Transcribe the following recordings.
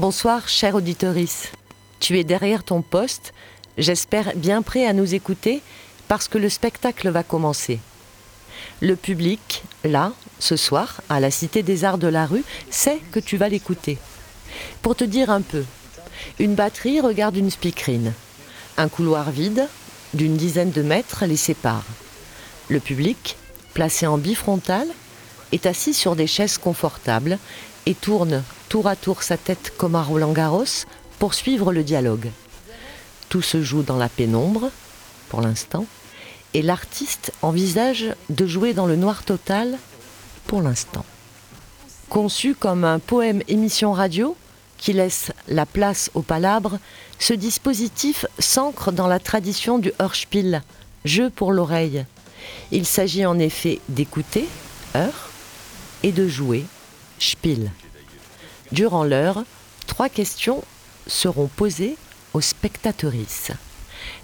Bonsoir, chère auditorice. Tu es derrière ton poste, j'espère bien prêt à nous écouter parce que le spectacle va commencer. Le public, là, ce soir, à la Cité des Arts de la Rue, sait que tu vas l'écouter. Pour te dire un peu, une batterie regarde une speakerine. Un couloir vide, d'une dizaine de mètres, les sépare. Le public, placé en bifrontal, est assis sur des chaises confortables et tourne tour à tour sa tête comme à Roland Garros pour suivre le dialogue. Tout se joue dans la pénombre, pour l'instant, et l'artiste envisage de jouer dans le noir total, pour l'instant. Conçu comme un poème émission radio, qui laisse la place aux palabres, ce dispositif s'ancre dans la tradition du Hörspiel, jeu pour l'oreille. Il s'agit en effet d'écouter, heure, et de jouer, Spiel. Durant l'heure, trois questions seront posées aux spectatrices.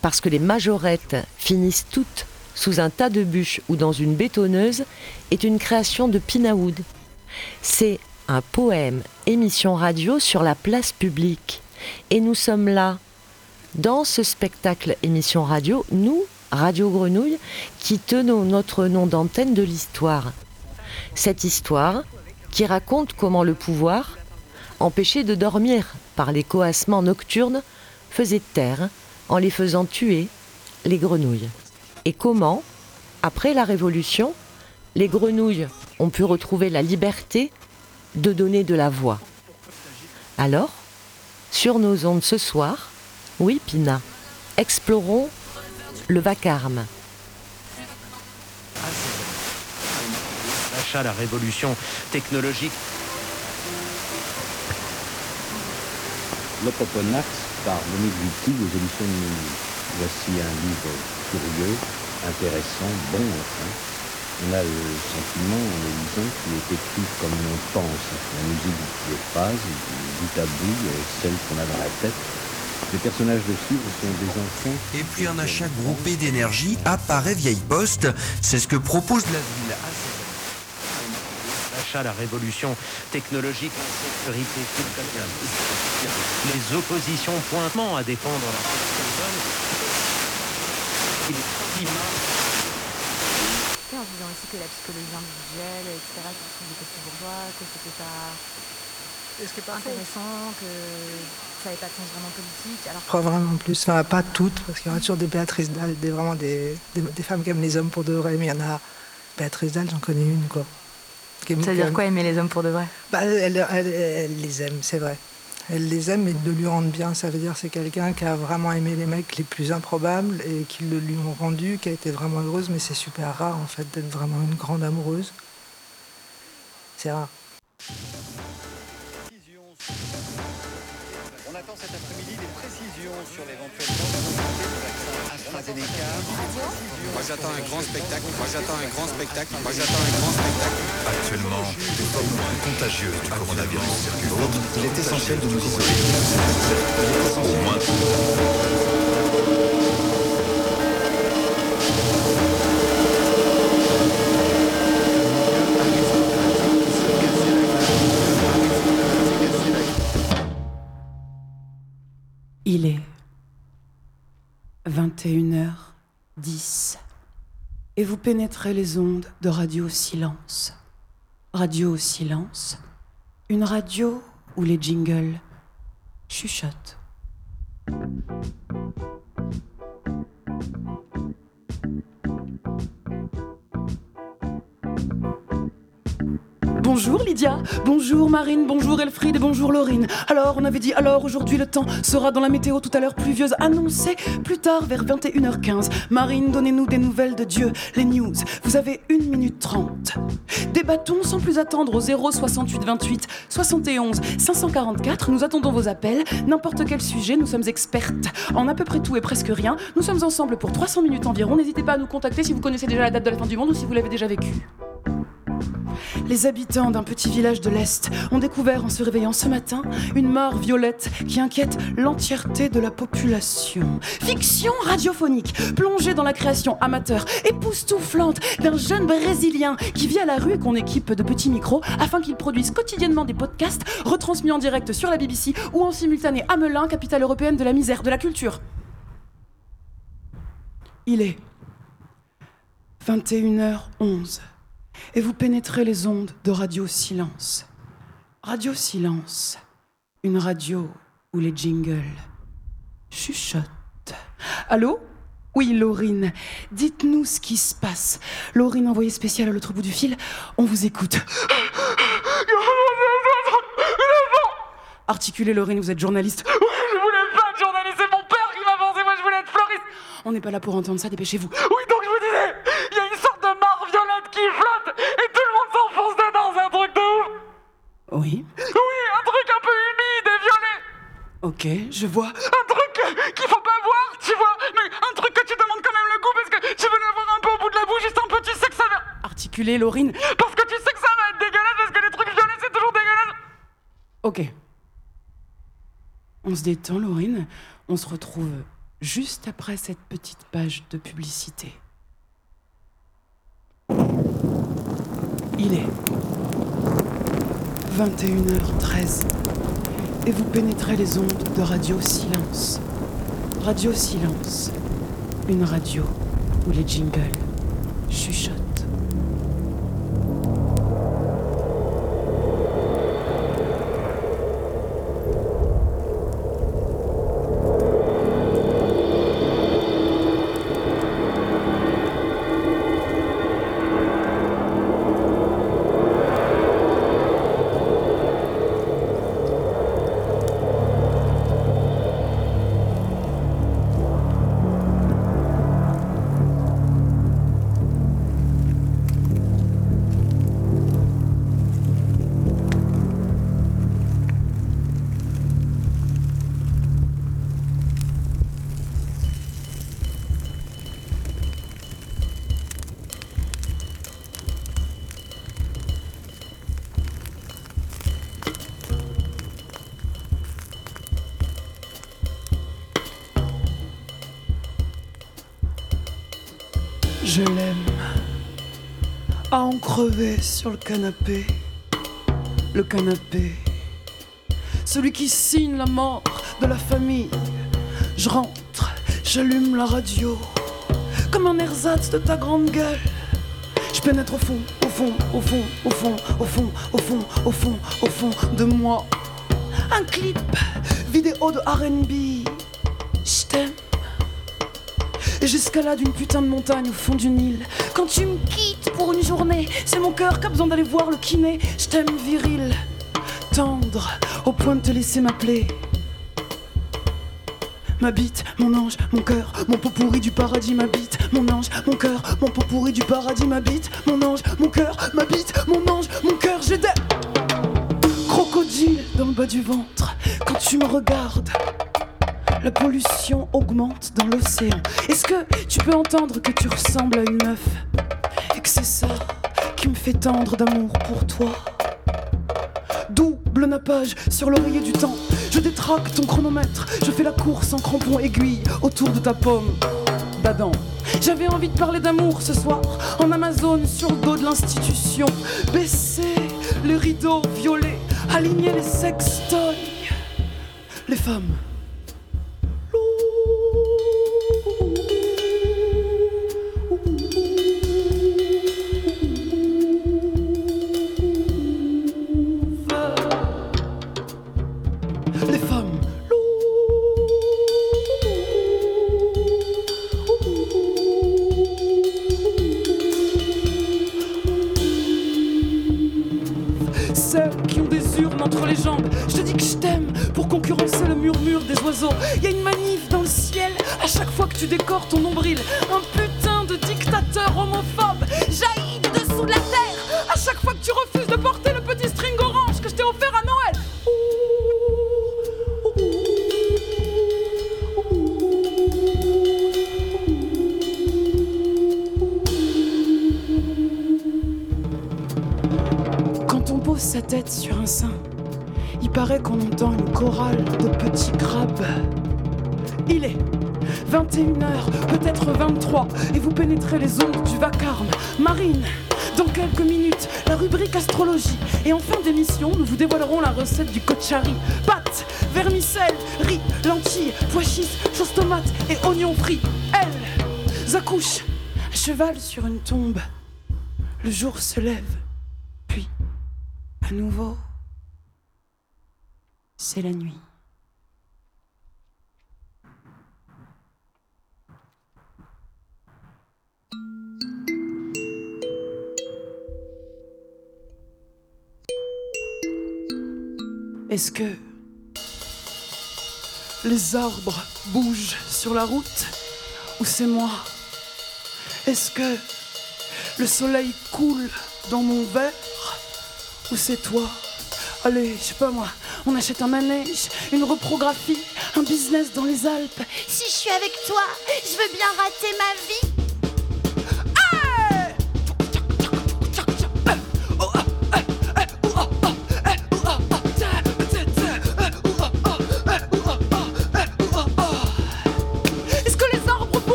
Parce que les majorettes finissent toutes sous un tas de bûches ou dans une bétonneuse est une création de Pinawood. C'est un poème émission radio sur la place publique. Et nous sommes là, dans ce spectacle émission radio, nous, Radio Grenouille, qui tenons notre nom d'antenne de l'histoire. Cette histoire qui raconte comment le pouvoir, empêché de dormir par les coassements nocturnes, faisait taire, en les faisant tuer, les grenouilles. Et comment, après la Révolution, les grenouilles ont pu retrouver la liberté de donner de la voix? Alors, sur nos ondes ce soir, oui Pina, explorons le vacarme. La révolution technologique. L'Opoponax par Monique Wittig aux éditions de Minuit. Voici un livre curieux, intéressant, bon enfin. On a le sentiment, en le lisant, qu'il est écrit comme on pense. La musique des phrases, du bout, celle qu'on a dans la tête. Les personnages dessus sont des enfants. Et puis un achat groupé d'énergie apparaît vieille poste. C'est ce que propose la ville. La révolution technologique, la sécurité, les oppositions pointement à défendre la en disant aussi que la psychologie individuelle, etc., que des petits bourgeois, que c'était pas intéressant, que ça n'avait pas de sens vraiment politique. Alors... Pas vraiment plus, enfin, pas toutes, parce qu'il y aura toujours des Béatrice Dalle, des, vraiment des, des, des, femmes qui aiment les hommes pour de vrai, mais il y en a. Béatrice Dalle, j'en connais une, quoi. Ça veut dire quoi aimer les hommes pour de vrai? Bah, elle, elle, elle, les aime, c'est vrai. Elle les aime, mais de lui rendre bien, ça veut dire c'est quelqu'un qui a vraiment aimé les mecs les plus improbables et qui le lui ont rendu, qui a été vraiment heureuse, mais c'est super rare en fait d'être vraiment une grande amoureuse. C'est rare. On attend cet après-midi des précisions sur l'éventuelle AstraZeneca. Moi j'attends un grand spectacle. Moi j'attends un grand spectacle. Moi j'attends un grand spectacle. Actuellement, des formes contagieuses du coronavirus circulent. Il est essentiel de nous isoler. Au moins. 21h10 et vous pénétrez les ondes de Radio Silence. Radio Silence, une radio où les jingles chuchotent. Bonjour Lydia, bonjour Marine, bonjour Elfriede et bonjour Laurine. Alors, on avait dit alors aujourd'hui le temps sera dans la météo tout à l'heure pluvieuse annoncée plus tard vers 21h15. Marine, donnez-nous des nouvelles de Dieu, les news. Vous avez 1 minute 30. Débattons sans plus attendre au 0 68 28 71 544. Nous attendons vos appels, n'importe quel sujet, nous sommes expertes en à peu près tout et presque rien. Nous sommes ensemble pour 300 minutes environ. N'hésitez pas à nous contacter si vous connaissez déjà la date de la fin du monde ou si vous l'avez déjà vécu. Les habitants d'un petit village de l'Est ont découvert en se réveillant ce matin une mort violette qui inquiète l'entièreté de la population. Fiction radiophonique, plongée dans la création amateur, époustouflante d'un jeune Brésilien qui vit à la rue et qu'on équipe de petits micros afin qu'il produise quotidiennement des podcasts retransmis en direct sur la BBC ou en simultané à Melun, capitale européenne de la misère, de la culture. Il est 21h11 et vous pénétrez les ondes de Radio Silence. Radio Silence, une radio où les jingles chuchotent. Allô? Oui, Laurine, dites-nous ce qui se passe. Laurine, envoyée spéciale à l'autre bout du fil, on vous écoute. Articulez, Laurine, vous êtes journaliste. Oui, je voulais pas être journaliste, c'est mon père qui m'a forcé, moi je voulais être fleuriste. On n'est pas là pour entendre ça, dépêchez-vous. Oui, donc je vous disais, il y a une sorte de mare violette qui flotte et tout le monde s'enfonce dedans, c'est un truc de ouf. Oui Oui, un truc un peu humide et violet. Ok, je vois. Un truc qu'il faut pas voir, tu vois, mais un truc que tu demandes quand même le goût parce que tu veux l'avoir un peu au bout de la bouche, juste un peu, tu sais que ça va. Articulez, Laurine. Parce que tu sais que ça va être dégueulasse parce que les trucs violets c'est toujours dégueulasse. Ok. On se détend, Laurine. On se retrouve juste après cette petite page de publicité. Il est 21h13 et vous pénétrez les ondes de Radio Silence. Radio Silence, une radio où les jingles chuchotent. À en crever sur le canapé. Le canapé. Celui qui signe la mort de la famille. Je rentre, j'allume la radio. Comme un ersatz de ta grande gueule. Je pénètre au fond, au fond, au fond, au fond, au fond, au fond, au fond, au fond de moi. Un clip vidéo de RB. Je. Et j'escalade une putain de montagne au fond du Nil. Quand tu me quittes pour une journée, c'est mon cœur qui besoin d'aller voir le kiné. Je t'aime viril, tendre, au point de te laisser m'appeler. Ma bite, mon ange, mon cœur, mon pot pourri du paradis, ma bite, mon ange, mon cœur, mon pot pourri du paradis, ma bite, mon ange, mon cœur, ma bite, mon ange, mon cœur, j'ai des crocodiles dans le bas du ventre. Quand tu me regardes, la pollution augmente dans l'océan. Est-ce que tu peux entendre que tu ressembles à une meuf? Que c'est ça qui me fait tendre d'amour pour toi Double nappage sur l'oreiller du temps. Je détraque ton chronomètre. Je fais la course en crampon aiguille autour de ta pomme d'Adam. J'avais envie de parler d'amour ce soir en Amazon sur le dos de l'institution. Baisser les rideaux violets, aligner les sextoys. Les femmes. Tu décores ton nombril. Et vous pénétrez les ondes du vacarme. Marine, dans quelques minutes, la rubrique astrologie. Et en fin d'émission, nous vous dévoilerons la recette du kochari. Pâtes, vermicelle, riz, lentilles, pois chiches, sauce tomate et oignons frits. Elles accouchent à cheval sur une tombe. Le jour se lève, puis, à nouveau, c'est la nuit. Est-ce que les arbres bougent sur la route ou c'est moi? Est-ce que le soleil coule dans mon verre ou c'est toi? Allez, je sais pas moi, on achète un manège, une reprographie, un business dans les Alpes. Si je suis avec toi, je veux bien rater ma vie.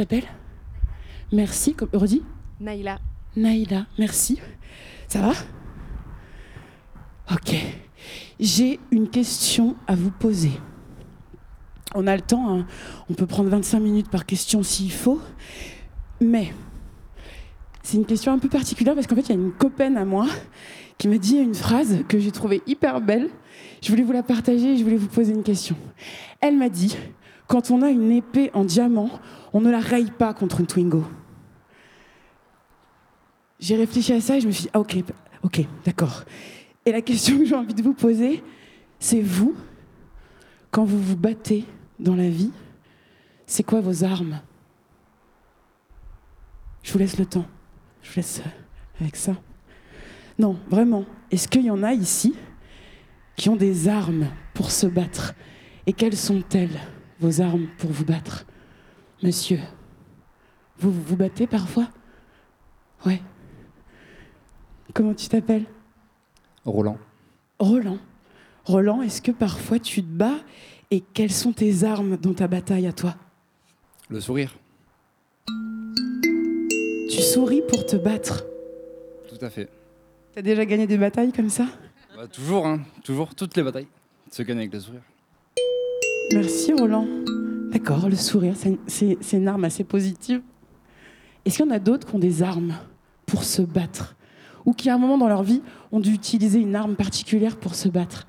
T'appelles Merci, comme... redis Naïla. Naïla, merci. Ça va? Ok. J'ai une question à vous poser. On a le temps, hein. on peut prendre 25 minutes par question s'il faut. Mais c'est une question un peu particulière parce qu'en fait, il y a une copaine à moi qui m'a dit une phrase que j'ai trouvée hyper belle. Je voulais vous la partager et je voulais vous poser une question. Elle m'a dit quand on a une épée en diamant, on ne la raye pas contre une Twingo. J'ai réfléchi à ça et je me suis dit, ah, ok, ok, d'accord. Et la question que j'ai envie de vous poser, c'est vous, quand vous vous battez dans la vie, c'est quoi vos armes? Je vous laisse le temps. Je vous laisse euh, avec ça. Non, vraiment. Est-ce qu'il y en a ici qui ont des armes pour se battre? Et quelles sont-elles, vos armes pour vous battre? Monsieur, vous vous, battez parfois? Ouais. Comment tu t'appelles? Roland. Roland. Roland, est-ce que parfois tu te bats? Et quelles sont tes armes dans ta bataille à toi? Le sourire. Tu souris pour te battre? Tout à fait. T'as déjà gagné des batailles comme ça? Bah, toujours, hein. Toujours. Toutes les batailles se gagnent avec le sourire. Merci Roland. D'accord, le sourire, c'est- une arme assez positive. Est-ce qu'il y en a d'autres qui ont des armes pour se battre Ou qui, à un moment dans leur vie, ont dû utiliser une arme particulière pour se battre?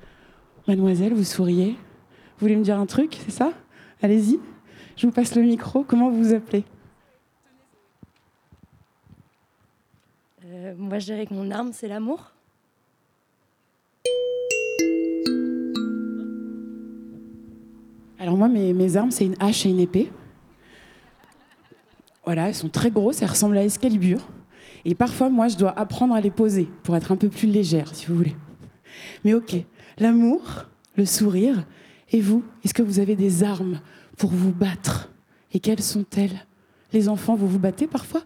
Mademoiselle, vous souriez Vous voulez me dire un truc, c'est ça? Allez-y. Je vous passe le micro. Comment vous vous appelez? Euh, moi, je dirais que mon arme, c'est l'amour. Alors moi, mes, mes armes, c'est une hache et une épée. Voilà, elles sont très grosses, elles ressemblent à Excalibur. Et parfois, moi, je dois apprendre à les poser pour être un peu plus légère, si vous voulez. Mais ok, l'amour, le sourire, et vous, est-ce que vous avez des armes pour vous battre? Et quelles sont-elles? Les enfants, vous vous battez parfois?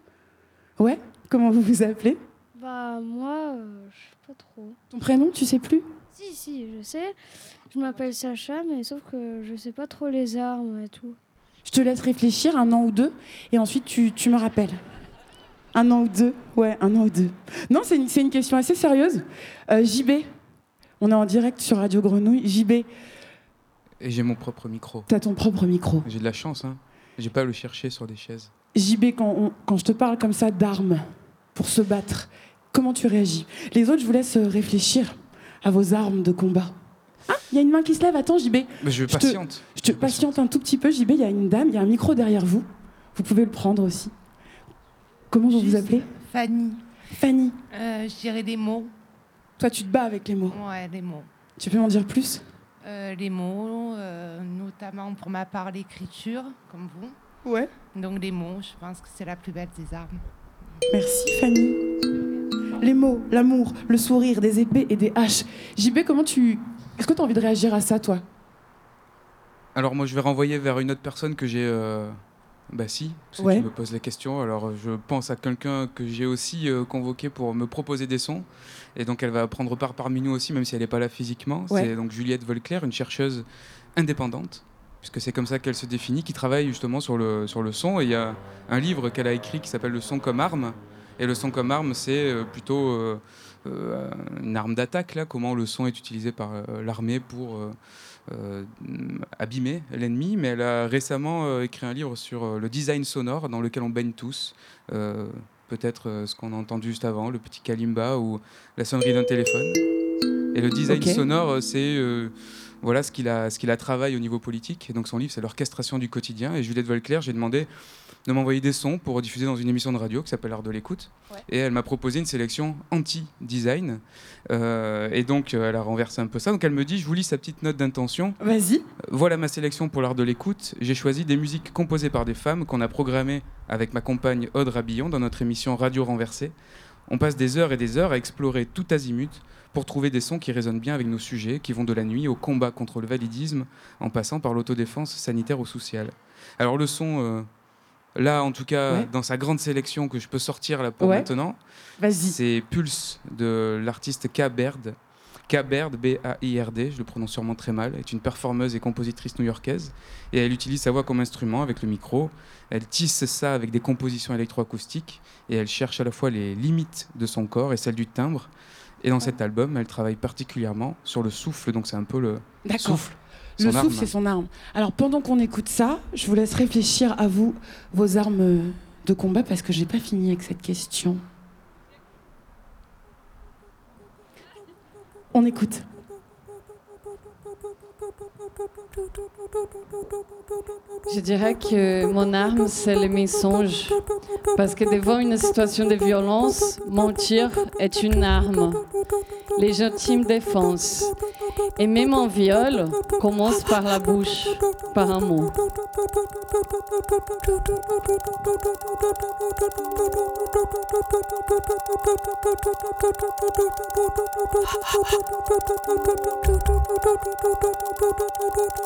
Ouais Comment vous vous appelez? Bah moi, euh, je sais pas trop. Ton prénom, tu sais plus? Si, si, je sais. Je m'appelle Sacha, mais sauf que je sais pas trop les armes et tout. Je te laisse réfléchir un an ou deux, et ensuite tu, tu me rappelles. Un an ou deux Ouais, un an ou deux. Non, c'est une, c'est une question assez sérieuse. Euh, JB, on est en direct sur Radio Grenouille. JB, Et j'ai mon propre micro. t'as ton propre micro. J'ai de la chance, hein. J'ai pas à le chercher sur des chaises. JB, quand, on- quand je te parle comme ça d'armes pour se battre, comment tu réagis? Les autres, je vous laisse euh, réfléchir à vos armes de combat. Ah, il y a une main qui se lève. Attends, JB. Mais je te- patiente. Je te patiente un tout petit peu, JB. Il y a une dame, il y a un micro derrière vous. Vous pouvez le prendre aussi. Comment vous vous appelez? Fanny. Fanny. Euh, je dirais des mots. Toi, tu te bats avec les mots. Ouais, des mots. Tu peux m'en dire plus? Euh, les mots, euh, notamment pour ma part l'écriture, comme vous. Ouais. Donc les mots, je pense que c'est la plus belle des armes. Merci Fanny. Les mots, l'amour, le sourire, des épées et des haches. JB, comment tu. Est-ce que tu as envie de réagir à ça, toi? Alors moi, je vais renvoyer vers une autre personne que j'ai... euh, Bah si, parce que tu me poses la question. Alors je pense à quelqu'un que j'ai aussi euh, convoqué pour me proposer des sons. Et donc elle va prendre part parmi nous aussi, même si elle n'est pas là physiquement. Ouais. C'est donc Juliette Volclair, une chercheuse indépendante, puisque c'est comme ça qu'elle se définit, qui travaille justement sur le, sur le son. Et il y a un livre qu'elle a écrit qui s'appelle Le son comme arme. Et le son comme arme, c'est euh, plutôt euh, euh, une arme d'attaque, là, comment le son est utilisé par l'armée pour abîmer l'ennemi. Mais elle a récemment écrit un livre sur le design sonore dans lequel on baigne tous. Peut-être ce qu'on a entendu juste avant, le petit kalimba ou la sonnerie d'un téléphone. Et le design sonore, c'est euh, voilà ce qu'il a, ce qu'il a travaillé au niveau politique. Et donc son livre, c'est l'orchestration du quotidien. Et Juliette Volclair, j'ai demandé de m'envoyer des sons pour diffuser dans une émission de radio qui s'appelle Art de l'écoute. Et elle m'a proposé une sélection anti-design. Euh, et donc, euh, elle a renversé un peu ça. Donc, elle me dit, je vous lis sa petite note d'intention. Vas-y. Voilà ma sélection pour l'art de l'écoute. J'ai choisi des musiques composées par des femmes qu'on a programmées avec ma compagne Aude Rabillon dans notre émission Radio Renversée. On passe des heures et des heures à explorer tout azimut pour trouver des sons qui résonnent bien avec nos sujets, qui vont de la nuit au combat contre le validisme, en passant par l'autodéfense sanitaire ou sociale. Alors le son, euh, là en tout cas, Ouais. dans sa grande sélection que je peux sortir là pour Ouais. maintenant, c'est Pulse de l'artiste K. Baird. K. Baird, B-A-I-R-D, je le prononce sûrement très mal, est une performeuse et compositrice new-yorkaise. Et elle utilise sa voix comme instrument avec le micro. Elle tisse ça avec des compositions électroacoustiques. Et elle cherche à la fois les limites de son corps et celles du timbre. Et dans cet album, elle travaille particulièrement sur le souffle. Donc c'est un peu le souffle. Le souffle, c'est son arme. Alors, pendant qu'on écoute ça, je vous laisse réfléchir à vous, vos armes de combat, parce que j'ai pas fini avec cette question. On écoute. Je dirais que mon arme, c'est le mensonge. Parce que devant une situation de violence, mentir est une arme. Les intimes défenses. Et même un viol commence par la bouche, par un mot.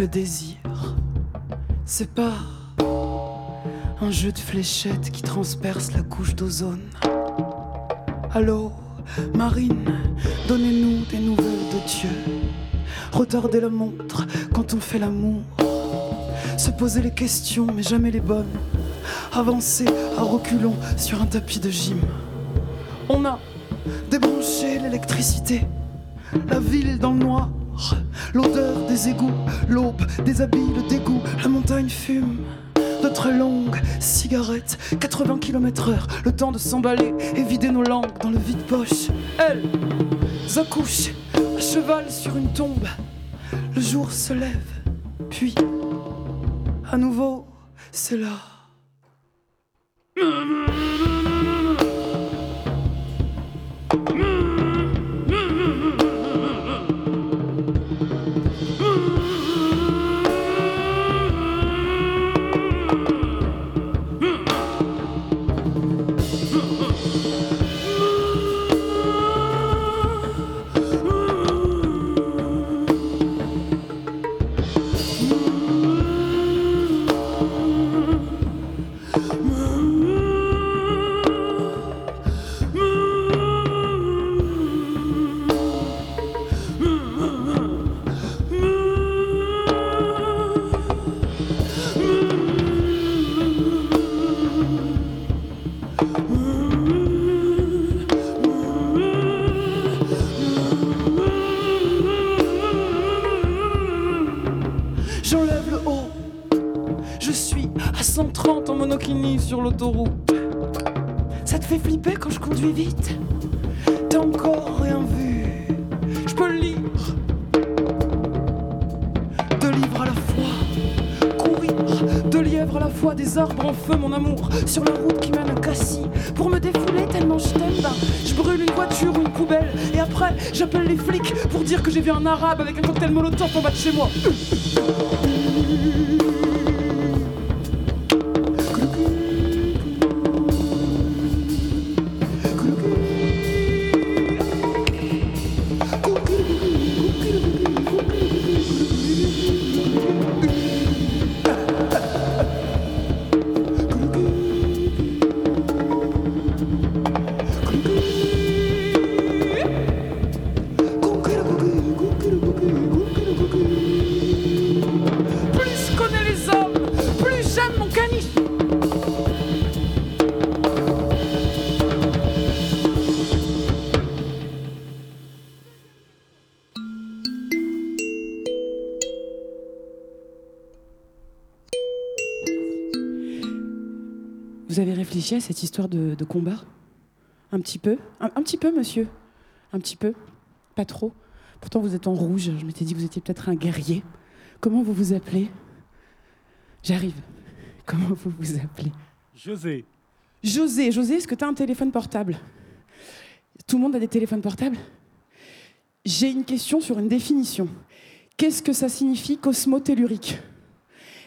Le désir, c'est pas un jeu de fléchettes qui transperce la couche d'ozone. Allô, Marine, donnez-nous des nouvelles de Dieu. Retardez la montre quand on fait l'amour. Se poser les questions, mais jamais les bonnes. Avancer à reculons sur un tapis de gym. On a débranché l'électricité. La ville dans le noir. L'odeur des égouts, l'aube des habits, le dégoût, la montagne fume. De très longues cigarettes, 80 km/h, le temps de s'emballer et vider nos langues dans le vide-poche. Elles accouchent à cheval sur une tombe. Le jour se lève, puis à nouveau, c'est là. Sur l'autoroute. Ça te fait flipper quand je conduis vite T'as encore rien vu. Je peux lire deux livres à la fois. Courir deux lièvres à la fois, des arbres en feu, mon amour. Sur la route qui mène à Cassis. Pour me défouler tellement je t'aime, ben, je brûle une voiture ou une poubelle. Et après, j'appelle les flics pour dire que j'ai vu un arabe avec un cocktail molotov en bas de chez moi. Réfléchi à cette histoire de, de combat Un petit peu un, un petit peu, monsieur Un petit peu Pas trop Pourtant, vous êtes en rouge. Je m'étais dit que vous étiez peut-être un guerrier. Comment vous vous appelez? J'arrive. Comment vous vous appelez? José. José. José, est-ce que tu as un téléphone portable? Tout le monde a des téléphones portables? J'ai une question sur une définition. Qu'est-ce que ça signifie cosmotellurique?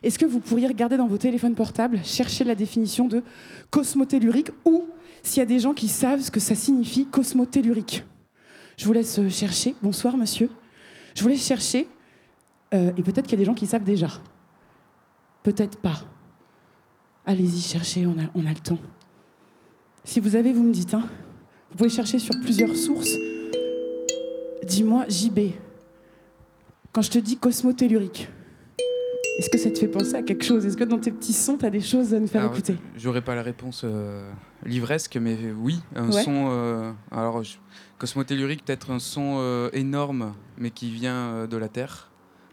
Est-ce que vous pourriez regarder dans vos téléphones portables, chercher la définition de cosmotellurique ou s'il y a des gens qui savent ce que ça signifie cosmotellurique? Je vous laisse chercher. Bonsoir, monsieur. Je vous laisse chercher. Euh, et peut-être qu'il y a des gens qui savent déjà. Peut-être pas. Allez-y, cherchez, on a, on a le temps. Si vous avez, vous me dites. Hein. Vous pouvez chercher sur plusieurs sources. Dis-moi, JB, quand je te dis cosmotellurique, est-ce que ça te fait penser à quelque chose? Est-ce que dans tes petits sons, tu as des choses à nous faire Alors, écouter? J'aurais pas la réponse euh, livresque, mais oui, un Ouais. son. euh, alors, je- cosmotellurique, peut-être un son euh, énorme, mais qui vient de la Terre.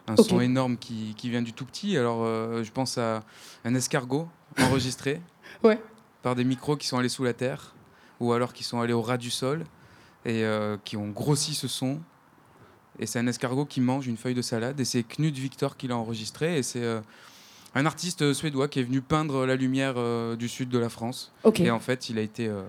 Un son énorme qui, qui vient du tout petit. Alors, je pense à un escargot enregistré Ouais. par des micros qui sont allés sous la Terre, ou alors qui sont allés au ras du sol, et qui ont grossi ce son. Et c'est un escargot qui mange une feuille de salade. Et c'est Knut Victor qui l'a enregistré. Et c'est euh, un artiste euh, suédois qui est venu peindre la lumière euh, du sud de la France. Et en fait, il a été euh,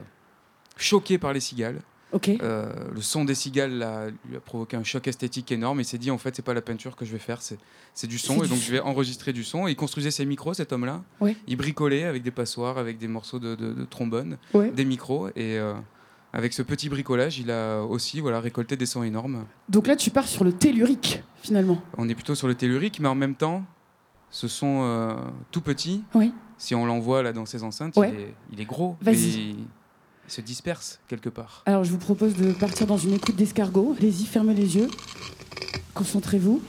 choqué par les cigales. Le son des cigales lui a provoqué un choc esthétique énorme. Il s'est dit en fait, c'est pas la peinture que je vais faire, c'est c'est du son. C'est Et donc, je vais enregistrer du son. Et il construisait ses micros, cet homme-là. Ouais. Il bricolait avec des passoires, avec des morceaux de, de- de trombone, Ouais. des micros. Et avec ce petit bricolage, il a aussi voilà, récolté des sons énormes. Donc là, tu pars sur le tellurique, finalement. On est plutôt sur le tellurique, mais en même temps, ce son euh, tout petit, Oui. si on l'envoie là dans ces enceintes, Ouais. il, est, il est gros. Vas-y. et il se disperse quelque part. Alors, je vous propose de partir dans une écoute d'escargot. Allez-y, fermez les yeux. Concentrez-vous.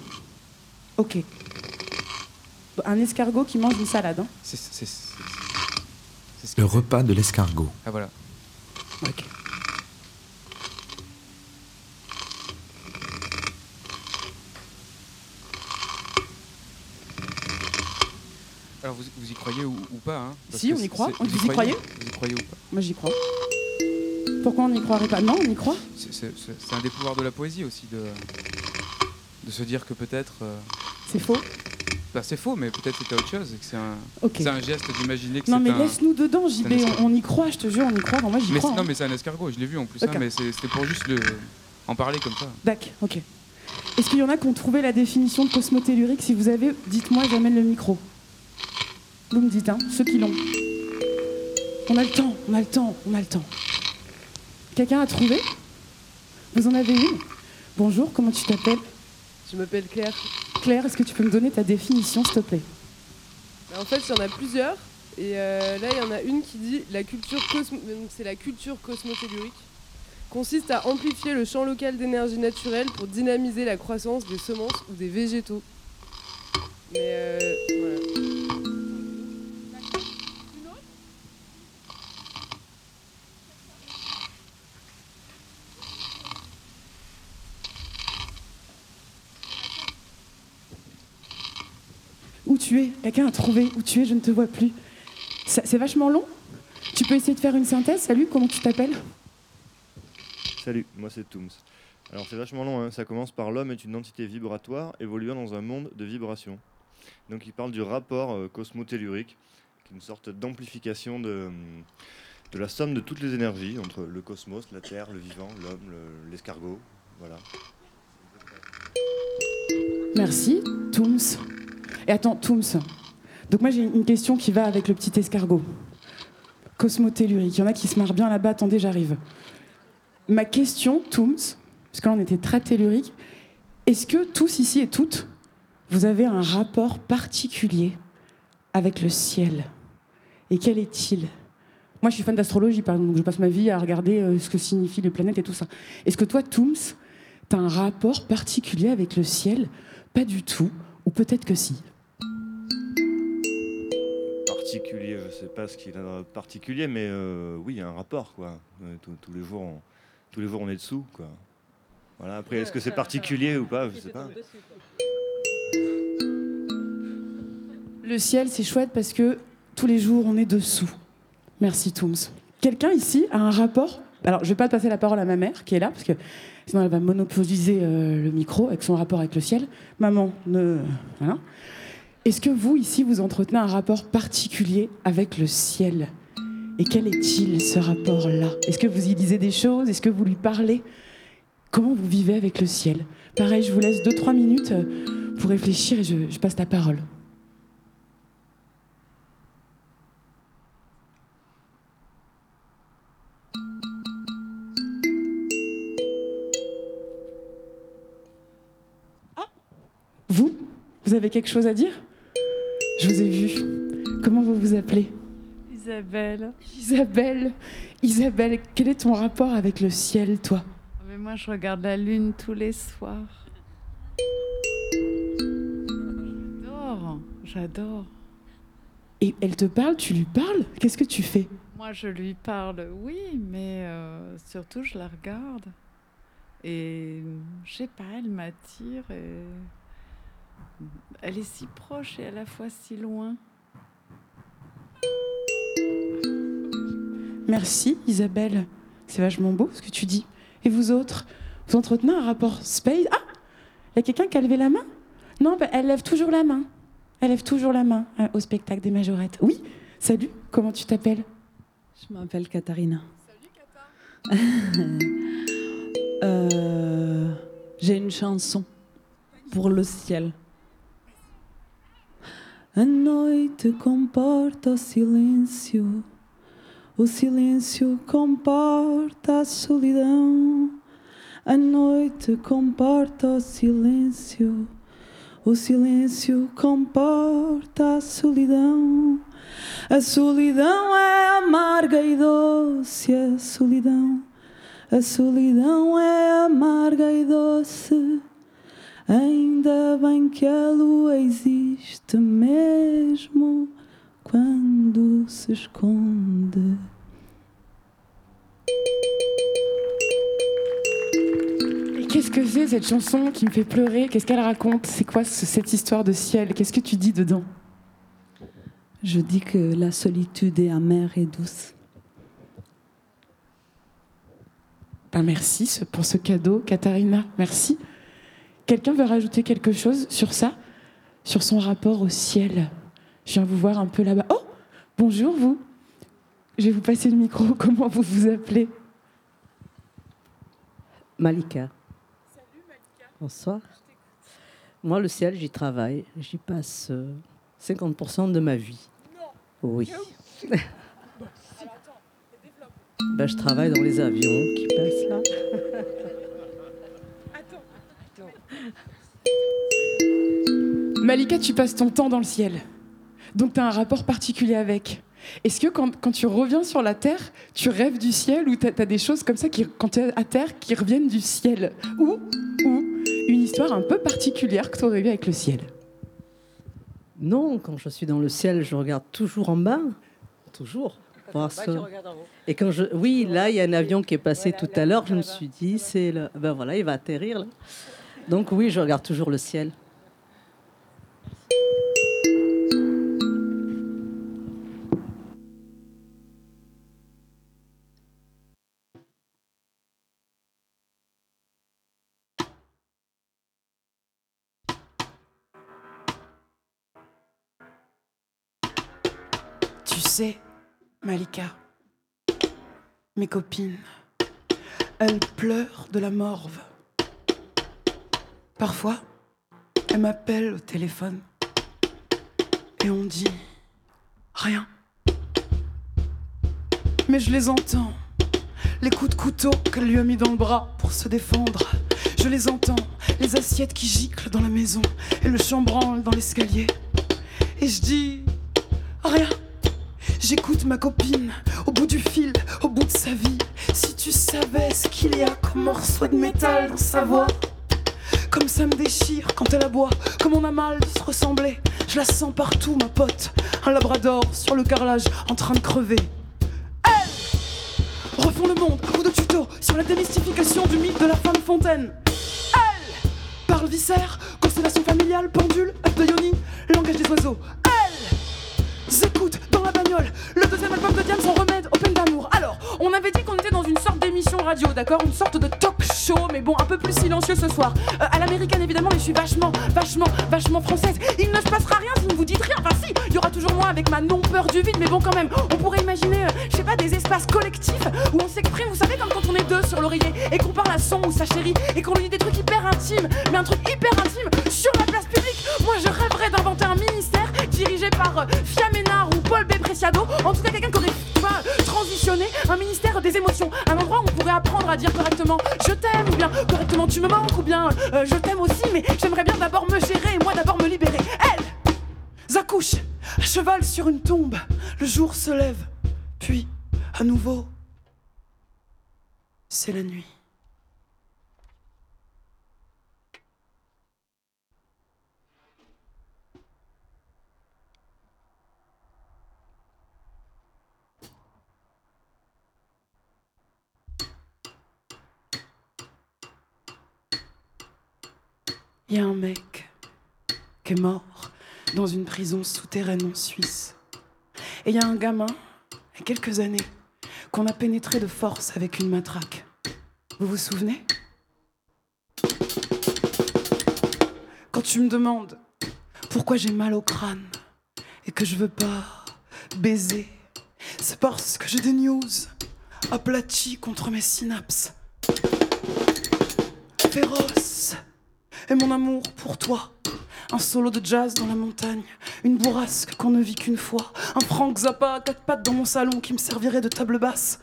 Ok. Un escargot qui mange une salade. hein. C'est- c'est- c'est- Le repas de l'escargot. Ah voilà. Ok. Vous, vous y croyez ou, ou pas hein Parce Si, on y croit. Vous y croyez Vous y croyez ou pas Moi, j'y crois. Pourquoi on n'y croirait pas? Non, on y croit C'est- un des pouvoirs de la poésie aussi de, de se dire que peut-être. euh, C'est faux bah, c'est faux, mais peut-être c'était autre chose. C'est un, Ok. c'est un geste d'imaginer que Non, mais un- laisse-nous dedans, JB. On, on y croit, je te jure, on y croit. Moi, j'y Mais crois. non, hein. mais c'est un escargot, je l'ai vu en plus. Hein, mais c'est- c'était pour juste le, en parler comme ça. D'accord, ok. Est-ce qu'il y en a qui ont trouvé la définition de cosmotellurique? Si vous avez, dites-moi, j'amène le micro. Vous me dites, hein, ceux qui l'ont. On a le temps, on a le temps, on a le temps. Quelqu'un a trouvé? Vous en avez une? Bonjour, comment tu t'appelles? Je m'appelle Claire. Claire, est-ce que tu peux me donner ta définition, s'il te plaît? Bah, En fait, il y en a plusieurs. Et euh, là, il y en a une qui dit la culture cosmo... donc c'est la culture cosmotellurique consiste à amplifier le champ local d'énergie naturelle pour dynamiser la croissance des semences ou des végétaux. Mais euh, voilà. Où tu es Quelqu'un a trouvé Où tu es Je ne te vois plus. C'est vachement long Tu peux essayer de faire une synthèse Salut, comment tu t'appelles? Salut, moi c'est Tooms. Alors c'est vachement long, hein. ça commence par l'homme est une entité vibratoire évoluant dans un monde de vibrations. Donc il parle du rapport euh, cosmotellurique, qui est une sorte d'amplification de, de la somme de toutes les énergies entre le cosmos, la Terre, le vivant, l'homme, le- l'escargot. Voilà. Merci, Tooms. Et attends, Tooms. Donc moi j'ai une question qui va avec le petit escargot. Cosmotellurique. Il y en a qui se marrent bien là-bas. Attendez, j'arrive. Ma question, Tooms, parce que là on était très tellurique. Est-ce que tous ici et toutes, vous avez un rapport particulier avec le ciel? Et quel est-il? Moi je suis fan d'astrologie par exemple, donc je passe ma vie à regarder euh, ce que signifient les planètes et tout ça. Est-ce que toi, Tooms, tu as un rapport particulier avec le ciel? Pas du tout, ou peut-être que si. Sais pas ce qu'il a de particulier, mais euh, oui, il y a un rapport, quoi. Euh, tous- les jours, on, tous les jours on est dessous, quoi. Voilà, après, est-ce que c'est particulier ou pas Je sais pas. Le ciel, c'est chouette parce que tous les jours, on est dessous. Merci, Tooms. Quelqu'un ici a un rapport? Alors, je vais pas passer la parole à ma mère, qui est là, parce que sinon elle va monopoliser euh, le micro avec son rapport avec le ciel. Maman, ne... Voilà. Est-ce que vous, ici, vous entretenez un rapport particulier avec le ciel? Et quel est-il, ce rapport-là? Est-ce que vous y lisez des choses? Est-ce que vous lui parlez? Comment vous vivez avec le ciel? Pareil, je vous laisse 2-3 minutes euh, pour réfléchir et je, passe la parole. Vous Vous avez quelque chose à dire? Je vous ai vu. Comment vous vous appelez? Isabelle. Isabelle. Isabelle, quel est ton rapport avec le ciel, toi? Mais moi, je regarde la lune tous les soirs. J'adore, j'adore. Et elle te parle, tu lui parles? Qu'est-ce que tu fais? Moi, je lui parle, oui, mais euh, surtout, je la regarde. Et je sais pas, elle m'attire et elle est si proche et à la fois si loin. Merci, Isabelle. C'est vachement beau ce que tu dis. Et vous autres Vous entretenez un rapport space? Ah Il y a quelqu'un qui a levé la main? Non, bah, elle lève toujours la main. Elle lève toujours la main euh, au spectacle des majorettes. Oui, salut, comment tu t'appelles? Je m'appelle Katharina. Euh, J'ai une chanson pour le ciel. A noite comporta o silêncio, o silêncio comporta a solidão. A noite comporta o silêncio, o silêncio comporta a solidão. A solidão é amarga e doce, a solidão, a solidão é amarga e doce. Ainda bem que a lua existe mesmo quando se esconde. Et qu'est-ce que c'est cette chanson qui me fait pleurer? Qu'est-ce qu'elle raconte? C'est quoi ce- cette histoire de ciel? Qu'est-ce que tu dis dedans? Je dis que la solitude est amère et douce. Ben merci pour ce cadeau, Katharina. Merci. Quelqu'un veut rajouter quelque chose sur ça Sur son rapport au ciel? Je viens vous voir un peu là-bas. Oh Bonjour vous. Je vais vous passer le micro. Comment vous vous appelez? Malika. Bonsoir. Moi, le ciel, j'y travaille. J'y passe euh, 50% de ma vie. Oui. Ben, je travaille dans les avions qui passent là. Malika, tu passes ton temps dans le ciel. Donc tu as un rapport particulier avec. Est-ce que quand, quand tu reviens sur la Terre, tu rêves du ciel ou tu as, des choses comme ça qui, quand tu es à Terre qui reviennent du ciel? Ou, ou une histoire un peu particulière que tu aurais eue avec le ciel? Non, quand je suis dans le ciel, je regarde toujours en bas. Toujours. Voir ce- Et quand je, oui, là, il y a un avion qui est passé tout à l'heure. Je me suis dit, c'est le, ben voilà, il va atterrir là. Donc oui, je regarde toujours le ciel. Tu sais, Malika, mes copines, elles pleurent de la morve. Parfois, elles m'appellent au téléphone et on dit rien. Mais je les entends, les coups de couteau qu'elle lui a mis dans le bras pour se défendre. Je les entends, les assiettes qui giclent dans la maison et le chambranle dans l'escalier. Et je dis rien. J'écoute ma copine au bout du fil, au bout de sa vie. Si tu savais ce qu'il y a comme morceau de métal dans sa voix, ça me déchire quand elle aboie, comme on a mal de se ressembler. Je la sens partout, ma pote. Un labrador sur le carrelage en train de crever. Elle refont le monde, ou de tutos sur la démystification du mythe de la femme fontaine. Elle parle viscère, constellation familiale, pendule, œuf de yoni, langage des oiseaux. Elle écoute dans la bagnole le deuxième album de Diane, son remède peine d'amour. Alors, on avait dit qu'on était dans une sorte d'émission radio, d'accord? Une sorte de talk show, mais bon, un peu plus silencieux ce soir. Euh, à l'américaine, évidemment, mais je suis vachement, vachement, vachement française. Il ne se passera rien si vous ne vous dites rien. Enfin, si, il y aura toujours moi avec ma non-peur du vide, mais bon, quand même, on pourrait imaginer, euh, je sais pas, des espaces collectifs où on s'exprime, vous savez, comme quand on est deux sur l'oreiller et qu'on parle à son ou sa chérie et qu'on lui dit des trucs hyper intimes, mais un truc hyper intime sur la place publique. Moi, je rêverais d'inventer un ministère dirigé par euh, ou En tout cas, quelqu'un qui aurait transitionné un ministère des émotions. Un endroit où on pourrait apprendre à dire correctement je t'aime ou bien correctement tu me manques ou bien euh, je t'aime aussi, mais j'aimerais bien d'abord me gérer et moi d'abord me libérer. Elle accouche à cheval sur une tombe. Le jour se lève, puis à nouveau, c'est la nuit. Il y a un mec qui est mort dans une prison souterraine en Suisse. Et il y a un gamin, il y a quelques années, qu'on a pénétré de force avec une matraque. Vous vous souvenez? Quand tu me demandes pourquoi j'ai mal au crâne et que je veux pas baiser, c'est parce que j'ai des news aplaties contre mes synapses. Féroce et mon amour pour toi. Un solo de jazz dans la montagne, une bourrasque qu'on ne vit qu'une fois, un Frank Zappa à quatre pattes dans mon salon qui me servirait de table basse.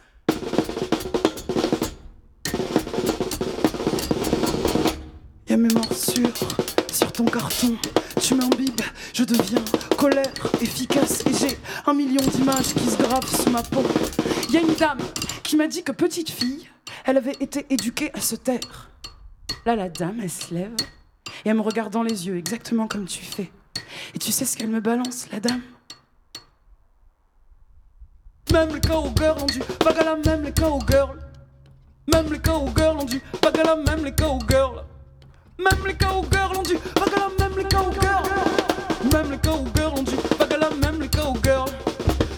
écriture sur ton carton. Tu m'imbibes, je deviens colère, efficace et j'ai un million d'images qui se gravent sous ma peau. Il y a une dame qui m'a dit que petite fille, elle avait été éduquée à se taire. Là, la dame, elle se lève et elle me regarde dans les yeux, exactement comme tu fais. Et tu sais ce qu'elle me balance, la dame? Même les cowgirls ont du bagala, même les cowgirls. Même les cowgirls ont du bagala, même les cowgirls. Même les cowgirls ont du bagala, même les cowgirls. Même les cowgirls ont du bagala, même les cowgirls.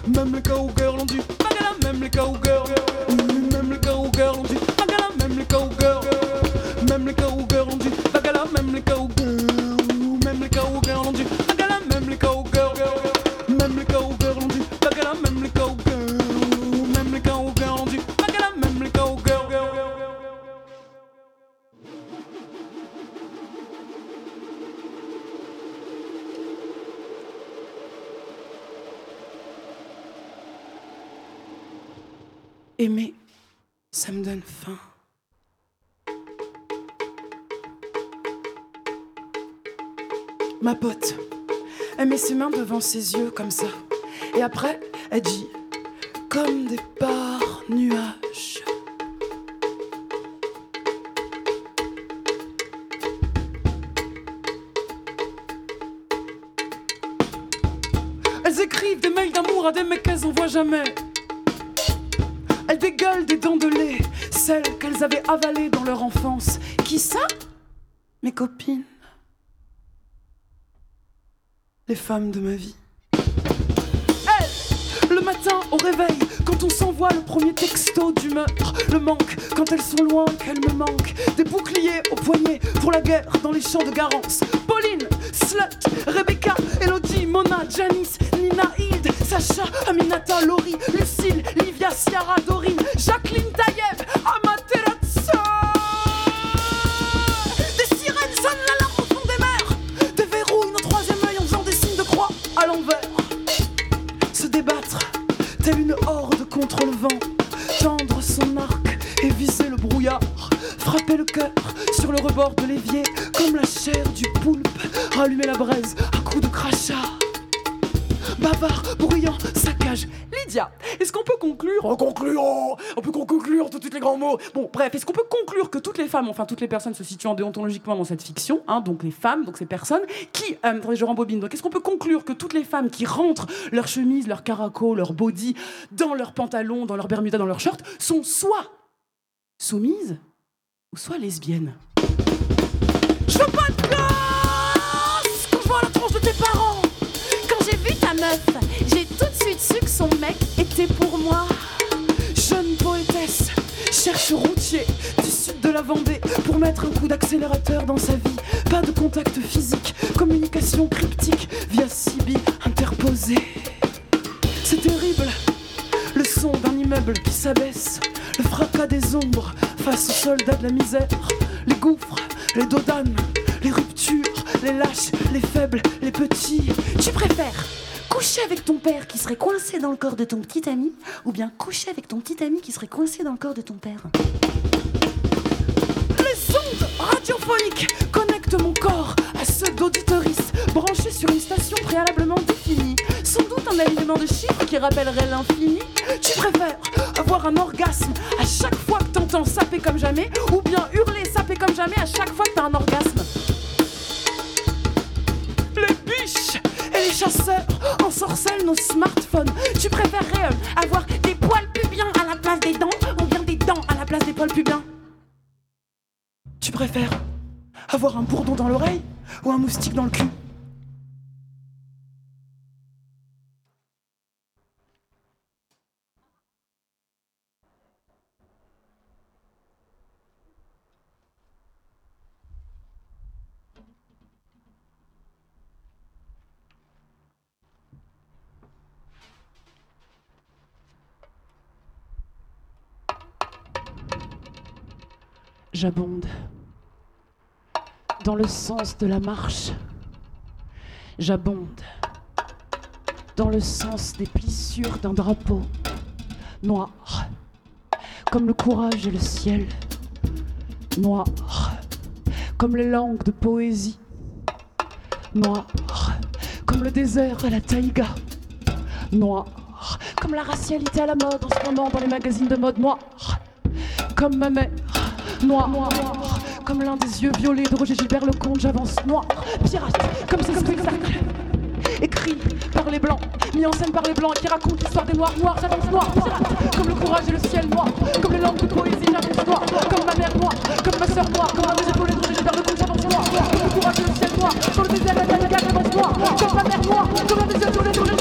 Même les cowgirls ont du bagala, même les cowgirls. Ma pote, elle met ses mains devant ses yeux comme ça. Et après, elle dit comme des par nuages. Elles écrivent des mails d'amour à des mecs qu'elles envoient jamais. Elles dégueulent des dents de lait, celles qu'elles avaient avalées dans leur enfance. Qui ça? Mes copines. Les femmes de ma vie. Elles, le matin au réveil, on s'envoie le premier texto d'humeur, le manque quand elles sont loin, qu'elles me manquent, des boucliers au poignet pour la guerre dans les champs de Garance. Pauline, Slut, Rebecca, Elodie, Mona, Janice, Nina, Hilde, Sacha, Aminata, Laurie, Lucille, Livia, Ciara, Dorine, Jacqueline Taïev, Amaterasu. Des sirènes sonnent l'alarme au fond des mers, déverrouillent nos troisième œil en faisant des signes de croix à l'envers. Se débattre, telle une horde contre le vent, tendre son arc et viser le brouillard, frapper le cœur sur le rebord de l'évier. Comme la chair du poulpe, rallumer la braise à coups de crachat. Bavard, bruyant, saccage. Lydia, est-ce qu'on peut conclure? En concluant On peut conclure tout de suite les grands mots. Bon, bref, est-ce qu'on peut conclure que toutes les femmes, enfin toutes les personnes se situant déontologiquement dans cette fiction, hein, donc les femmes, donc ces personnes, qui. Euh, attendez, je rembobine. Donc est-ce qu'on peut conclure que toutes les femmes qui rentrent leur chemise, leur caraco, leur body dans leurs pantalons, dans leur bermuda, dans leur short, sont soit soumises ou soit lesbiennes? Su que son mec était pour moi. Jeune poétesse, cherche routier du sud de la Vendée pour mettre un coup d'accélérateur dans sa vie. Pas de contact physique, communication cryptique via CB interposé. C'est terrible, le son d'un immeuble qui s'abaisse, le fracas des ombres face aux soldats de la misère, les gouffres, les dodanes, les ruptures, les lâches, les faibles, les petits. Tu préfères coucher avec ton père qui serait coincé dans le corps de ton petit ami ou bien coucher avec ton petit ami qui serait coincé dans le corps de ton père Les ondes radiophoniques connectent mon corps à ceux d'auditoris branchés sur une station préalablement définie. Sans doute un alignement de chiffres qui rappellerait l'infini. Tu préfères avoir un orgasme à chaque fois que t'entends saper comme jamais ou bien hurler saper comme jamais à chaque fois que t'as un orgasme? Les biches les chasseurs ensorcellent nos smartphones. Tu préférerais euh, avoir des poils pubiens à la place des dents ou bien des dents à la place des poils pubiens? Tu préfères avoir un bourdon dans l'oreille ou un moustique dans le cul? j'abonde dans le sens de la marche. J'abonde dans le sens des plissures d'un drapeau noir, comme le courage et le ciel, noir, comme les langues de poésie, noir, comme le désert à la taïga, noir, comme la racialité à la mode en ce moment dans les magazines de mode, noir, comme ma mère noir. Ah, comme l'un des yeux violets de Roger Gilbert le comte, j'avance noir, pirate, comme ce spectacle. Écrit par les blancs, mis en scène par les blancs, qui raconte l'histoire des noirs, noirs, j'avance noir, pirate, comme le courage et le ciel noir, comme les langues de poésie, j'avance noir, comme ma mère noire, comme ma soeur noire, comme un des épaulés de Roger Gilbert Lecomte, j'avance noir, comme le courage et le ciel noir, sur le désert, la j'avance noir, comme ma mère noire, comme un des yeux violets de Roger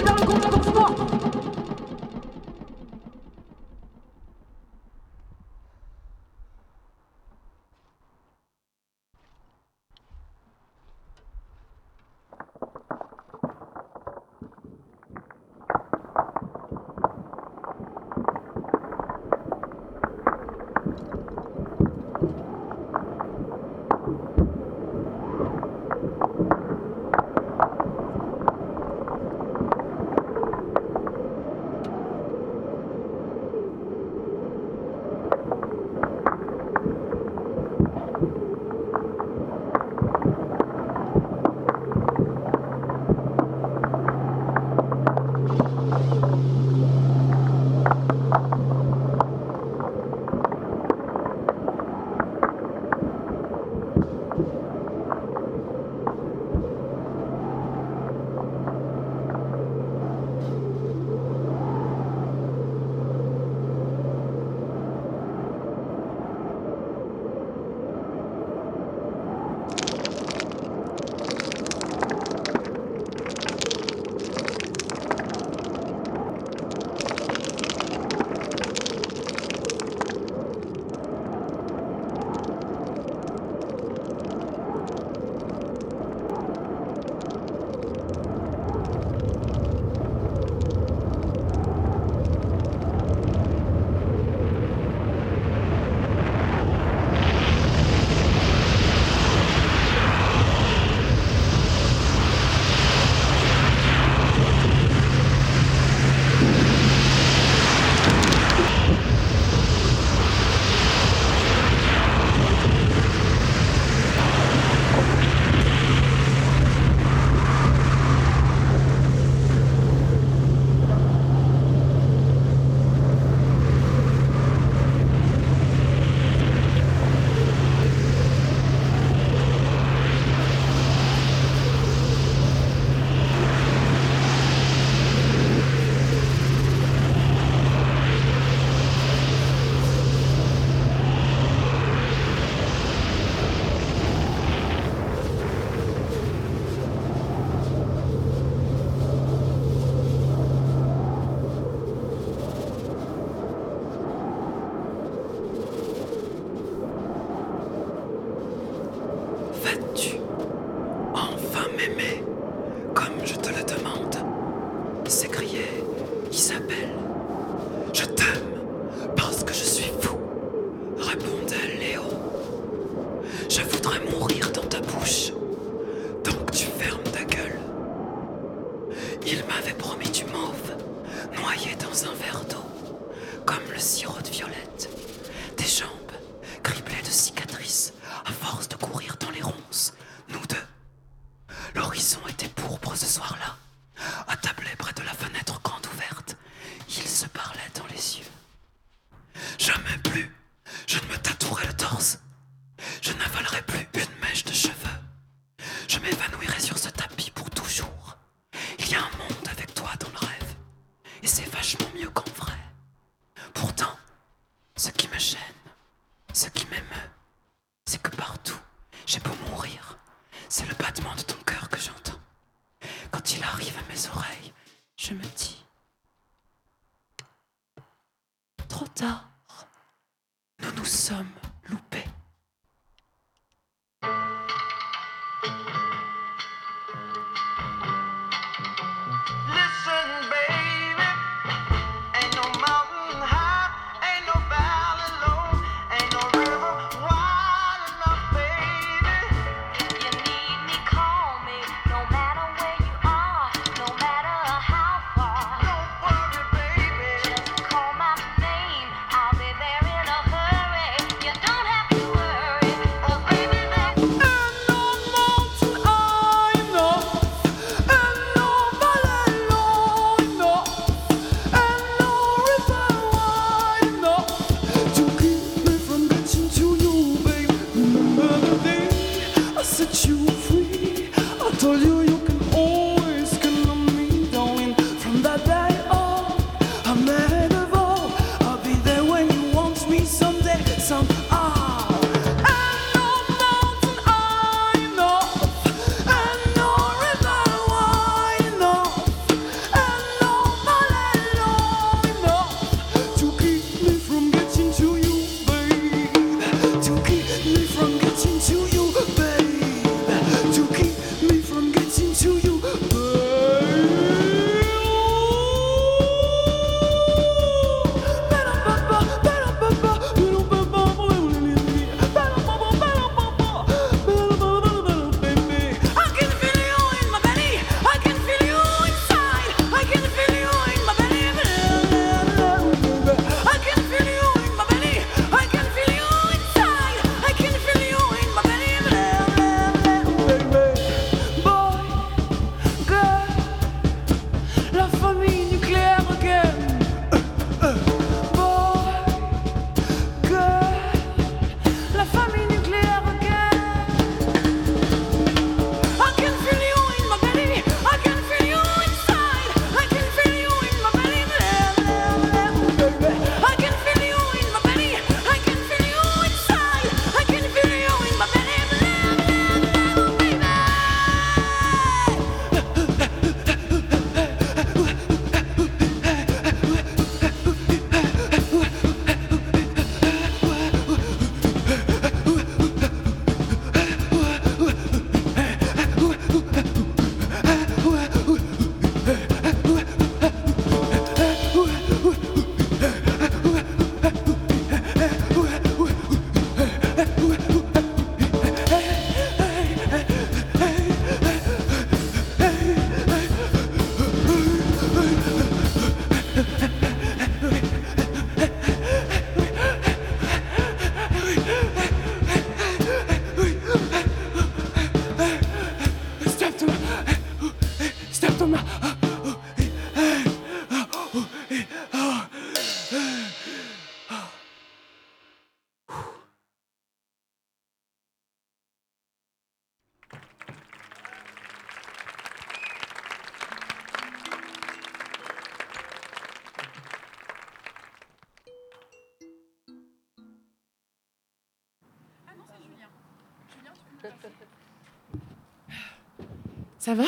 Ça va?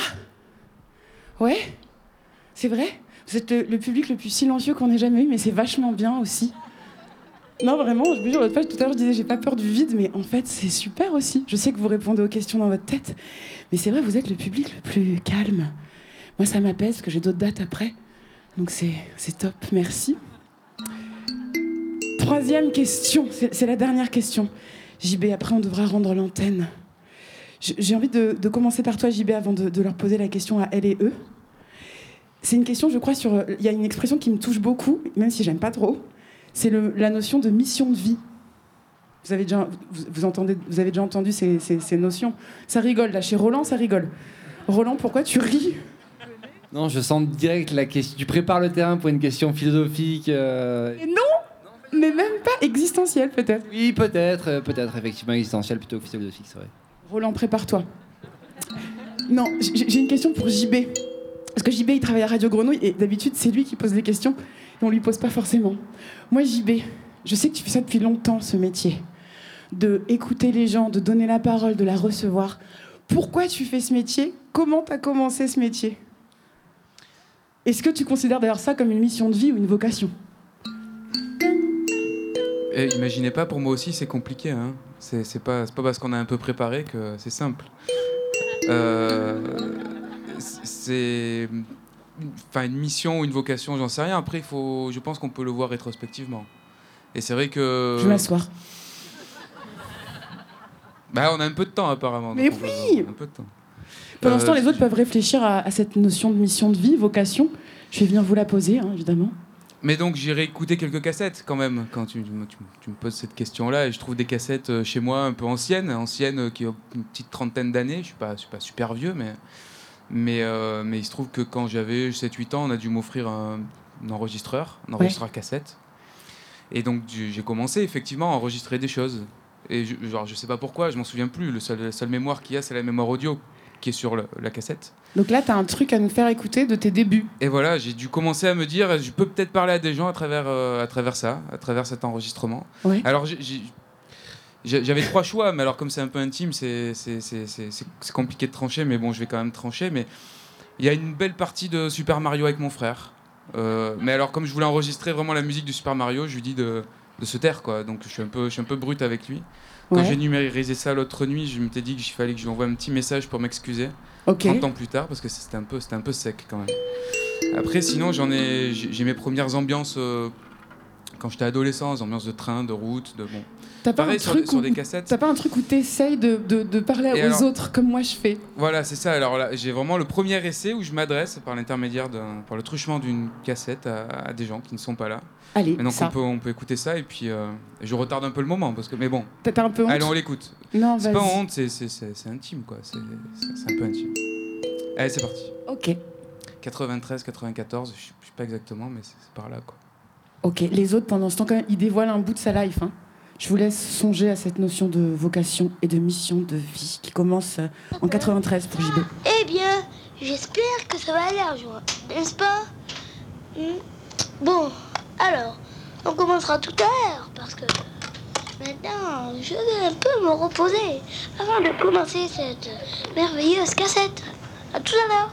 Ouais? C'est vrai? Vous êtes le, le public le plus silencieux qu'on ait jamais eu, mais c'est vachement bien aussi. Non, vraiment, je vous jure, l'autre tout à l'heure, je disais, j'ai pas peur du vide, mais en fait, c'est super aussi. Je sais que vous répondez aux questions dans votre tête, mais c'est vrai, vous êtes le public le plus calme. Moi, ça m'apaise, parce que j'ai d'autres dates après. Donc, c'est top, merci. Troisième question, c'est la dernière question. JB, après, on devra rendre l'antenne. J'ai envie de, de commencer par toi, JB, avant de, de leur poser la question à elle et eux. C'est une question, je crois, sur. Il y a une expression qui me touche beaucoup, même si j'aime pas trop. C'est la notion de mission de vie. Vous avez déjà, vous, vous entendez, vous avez déjà entendu ces, ces- ces notions. Ça rigole, là, chez Roland, ça rigole. Roland, pourquoi tu ris? Non, je sens direct la question. Tu prépares le terrain pour une question philosophique. euh, Et non Mais même pas existentiel, peut-être. Oui, peut-être, euh, peut-être, effectivement, existentiel plutôt que philosophique, c'est vrai. Roland, prépare-toi. Non, j'ai une question pour JB. Parce que JB, il travaille à Radio Grenouille et d'habitude, c'est lui qui pose les questions et on lui pose pas forcément. Moi, JB, je sais que tu fais ça depuis longtemps, ce métier. De écouter les gens, de donner la parole, de la recevoir. Pourquoi tu fais ce métier? Comment tu as commencé ce métier? Est-ce que tu considères d'ailleurs ça comme une mission de vie ou une vocation? Et imaginez pas, pour moi aussi, c'est compliqué. Hein. C'est c'est pas, c'est pas parce qu'on a un peu préparé que c'est simple. Euh, c'est enfin une mission ou une vocation, j'en sais rien. Après, il faut, je pense qu'on peut le voir rétrospectivement. Et c'est vrai que. Je vais m'asseoir. Bah, on a un peu de temps apparemment. Mais donc on peut- oui Un peu de temps. Pendant Euh, ce temps, les autres peuvent réfléchir à, à cette notion de mission de vie, vocation. Je vais venir vous la poser, hein, évidemment. Mais donc j'irai écouter quelques cassettes quand même quand tu, me- tu me- tu me poses cette question-là et je trouve des cassettes euh, chez moi un peu anciennes, anciennes euh, qui ont une petite trentaine d'années. Je suis pas, je suis pas super vieux, mais mais euh, mais il se trouve que quand j'avais 7-8 ans, on a dû m'offrir un, un enregistreur, un enregistreur cassette. Et donc j'ai commencé effectivement à enregistrer des choses. Et je, genre je sais pas pourquoi, je m'en souviens plus. Le seul, la seule mémoire qu'il y a, c'est la mémoire audio qui est sur le- la cassette. Donc là, tu as un truc à nous faire écouter de tes débuts. Et voilà, j'ai dû commencer à me dire, je peux peut-être parler à des gens à travers, euh, à travers ça, à travers cet enregistrement. Ouais. Alors j'avais trois choix, mais alors comme c'est un peu intime, c'est compliqué de trancher, mais bon, je vais quand même trancher. Mais il y a une belle partie de Super Mario avec mon frère. Euh, mais alors comme je voulais enregistrer vraiment la musique de Super Mario, je lui dis de, de se taire, quoi. Donc je suis un peu, je suis un peu brut avec lui. Quand Ouais. j'ai numérisé ça l'autre nuit, je m'étais dit qu'il fallait que je lui envoie un petit message pour m'excuser. Ok. 30 ans plus tard, parce que c'était un peu, c'était un peu sec quand même. Après, sinon, j'en ai, j'ai mes premières ambiances euh, quand j'étais adolescent, les ambiances de train, de route, de bon. T'as pas, Pareil un truc sur où- des cassettes. T'as pas un truc où t'essayes de, de, de parler Et aux alors- autres comme moi je fais? Voilà, c'est ça. Alors là, j'ai vraiment le premier essai où je m'adresse par l'intermédiaire par le truchement d'une cassette à, à des gens qui ne sont pas là. Allez, donc ça. on peut, on peut écouter ça et puis euh, je retarde un peu le moment parce que, mais bon. T'as un peu honte Allez, on l'écoute. Non, c'est pas honte, c'est, c'est, c'est, c'est intime quoi. C'est, c'est, c'est un peu intime. Allez, c'est parti. Ok. 93, 94, je sais pas exactement, mais c'est, c'est par là quoi. Ok, les autres, pendant ce temps, quand même, ils dévoilent un bout de sa life. hein. Je vous laisse songer à cette notion de vocation et de mission de vie qui commence euh, en 93 pour JB. Eh bien, j'espère que ça va aller un jour, n'est-ce pas? Hmm. Bon, alors, on commencera tout à l'heure parce que maintenant, je vais un peu me reposer avant de commencer cette merveilleuse cassette. À tout à l'heure.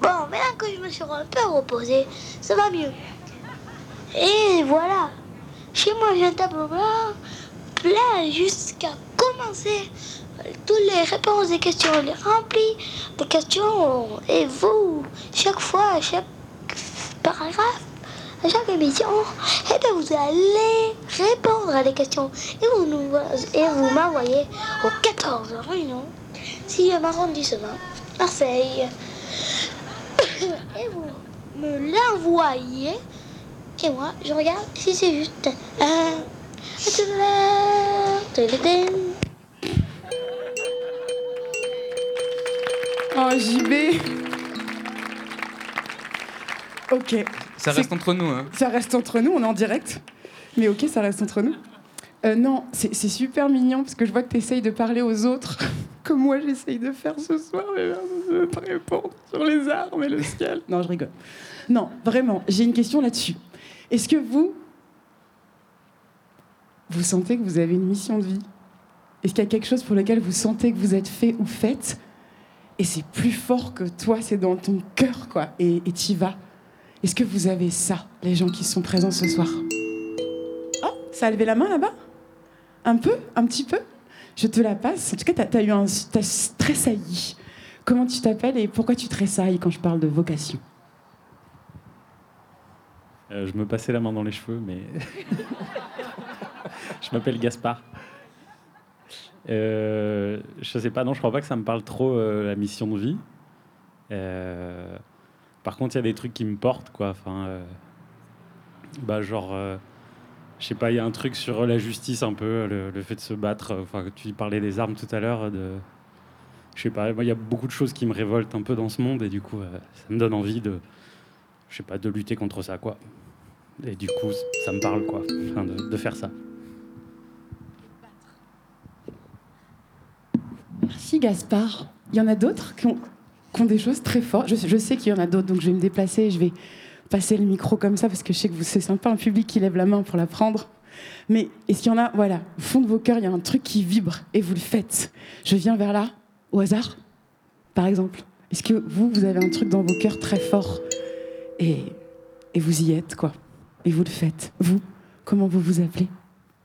Bon, maintenant que je me suis un peu reposée, ça va mieux. Et voilà. Chez moi, j'ai un tableau blanc, plein jusqu'à commencer. Toutes les réponses des questions, les remplis des questions. Et vous, chaque fois, à chaque paragraphe, à chaque émission, eh bien, vous allez répondre à des questions. Et vous, nous, et vous m'envoyez au 14 Réunion, 6 arrondissement, Marseille. Et vous me l'envoyez. Et moi, je regarde si c'est juste. Oh, JB Ok. Ça reste entre nous. Hein. Ça reste entre nous, on est en direct. Mais ok, ça reste entre nous. Euh, non, c'est super mignon parce que je vois que tu essayes de parler aux autres comme moi j'essaye de faire ce soir, mais personne ne te répond sur les armes et le ciel. Non, je rigole. Non, vraiment, j'ai une question là-dessus. Est-ce que vous, vous sentez que vous avez une mission de vie? Est-ce qu'il y a quelque chose pour lequel vous sentez que vous êtes fait ou faite et c'est plus fort que toi, c'est dans ton cœur, quoi, et t'y vas Est-ce que vous avez ça, les gens qui sont présents ce soir? Oh, ça a levé la main là-bas? Un peu Un petit peu? Je te la passe. En tout cas, t'as as eu un... T'as tressailli. Comment tu t'appelles et pourquoi tu tressailles quand je parle de vocation? Euh, je me passais la main dans les cheveux, mais. je m'appelle Gaspard. Euh, je sais pas, non, je crois pas que ça me parle trop euh, la mission de vie. Euh, par contre, il y a des trucs qui me portent, quoi. Enfin, euh, bah, genre, je sais pas, il y a un truc sur la justice un peu, le, fait de se battre. Enfin, tu parlais des armes tout à l'heure. De, je sais pas, il y a beaucoup de choses qui me révoltent un peu dans ce monde et du coup, ça me donne envie de, je sais pas, de lutter contre ça, quoi. Et du coup, ça me parle, quoi, de faire ça. Merci Gaspard. Il y en a d'autres qui ont, qui ont des choses très fortes. Je, je sais qu'il y en a d'autres, donc je vais me déplacer et je vais passer le micro comme ça parce que je sais que vous- c'est sympa un public qui lève la main pour la prendre. Mais est-ce qu'il y en a, voilà, au fond de vos cœurs, il y a un truc qui vibre et vous le faites Je viens vers là, au hasard, par exemple. Est-ce que vous, vous avez un truc dans vos cœurs très fort et, et vous y êtes, quoi Et vous le faites. Vous, comment vous vous appelez?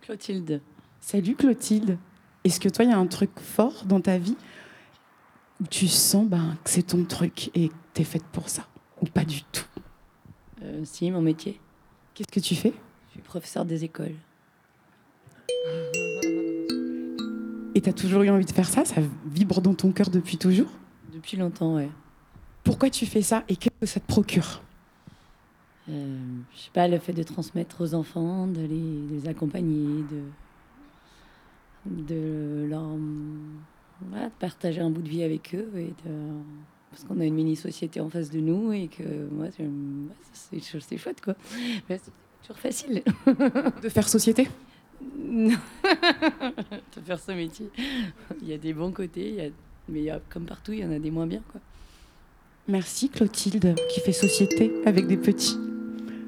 Clotilde. Salut Clotilde. Est-ce que toi, il y a un truc fort dans ta vie où tu sens ben, que c'est ton truc et que tu es faite pour ça Ou pas du tout? Euh, si, mon métier. Qu'est-ce que tu fais? Je suis professeur des écoles. Et tu as toujours eu envie de faire ça? Ça vibre dans ton cœur depuis toujours? Depuis longtemps, ouais. Pourquoi tu fais ça et qu'est-ce que ça te procure? Euh, je sais pas, le fait de transmettre aux enfants, de les, de les accompagner, de, de leur voilà, de partager un bout de vie avec eux et de parce qu'on a une mini-société en face de nous et que moi, ouais, c'est chouette, quoi. Mais c'est toujours facile. De faire société? Non. De faire ce métier. Il y a des bons côtés, il y a- mais il y a, comme partout, il y en a des moins bien, quoi. Merci Clotilde qui fait société avec des petits.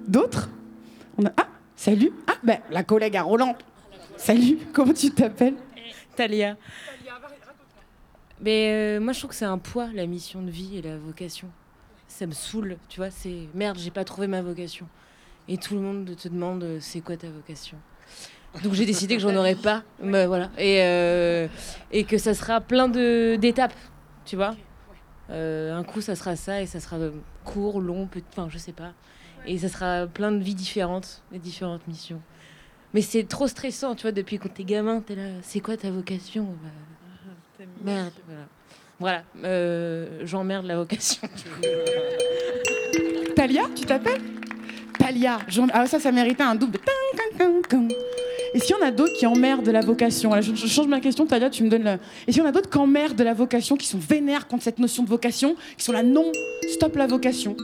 D'autres? On a ah salut ah ben la collègue à Roland. Salut comment tu t'appelles? Talia. Mais euh, moi, je trouve que c'est un poids, la mission de vie et la vocation. Ça me saoule, tu vois. C'est merde, j'ai pas trouvé ma vocation. Et tout le monde te demande euh, c'est quoi ta vocation? Donc j'ai décidé que j'en aurais pas. Mais voilà. Et, euh, et que ça sera plein de- d'étapes, tu vois. Euh, un coup, ça sera ça et ça sera court, long, peut- enfin, je sais pas. Et ça sera plein de vies différentes, et différentes missions. Mais c'est trop stressant, tu vois, depuis quand t'es gamin, t'es là, c'est quoi ta vocation Bah, Merde, voilà. Voilà, euh, j'emmerde la vocation. Talia tu t'appelles? Talia ah ça ça méritait un double. Et s'il y en a d'autres qui emmerdent la vocation? Je, je change ma question, Talia, tu me donnes le. Et s'il y en a d'autres qui emmerdent la vocation, qui sont vénères contre cette notion de vocation, qui sont là, non, stop la vocation.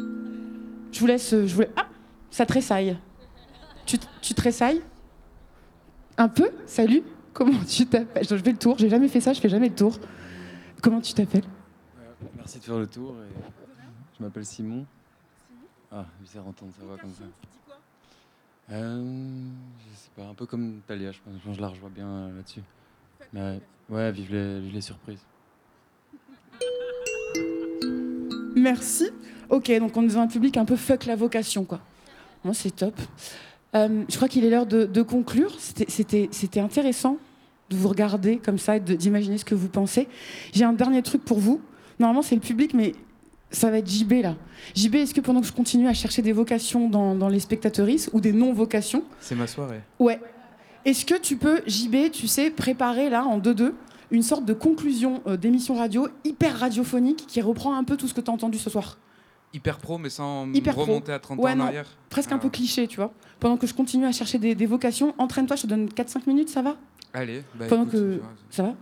Je vous laisse. euh, Je vous Ah, ça tressaille. Tu, tu tressailles? Un peu Salut Comment tu t'appelles? Je fais le tour, j'ai jamais fait ça, je fais jamais le tour. Comment tu t'appelles? Merci de faire le tour. et Je m'appelle Simon. Ah, bizarre d'entendre sa voix comme ça. Euh, je sais pas, un peu comme Talia, je pense, je pense que je la rejoins bien euh, là-dessus. Mais ouais, vive les, vive les surprises. Merci. Ok, donc on est dans un public un peu fuck la vocation, quoi. Bon, c'est top. Euh, je crois qu'il est l'heure de, de conclure. C'était- intéressant de vous regarder comme ça et d'imaginer ce que vous pensez. J'ai un dernier truc pour vous. Normalement, c'est le public, mais ça va être JB là. JB, est-ce que pendant que je continue à chercher des vocations dans, dans les spectatrices ou des non-vocations, C'est ma soirée. Ouais. Est-ce que tu peux, JB, tu sais, préparer là en 2-2 une sorte de conclusion euh, d'émission radio hyper radiophonique qui reprend un peu tout ce que tu as entendu ce soir? Hyper pro, mais sans Hyper pro. remonter à 30 Ouais, ans en non, arrière. Presque un Ah. peu cliché, tu vois. Pendant que je continue à chercher des, des vocations, entraîne-toi, je te donne 4-5 minutes, ça va? Allez, bah, Pendant écoute, que. Ça va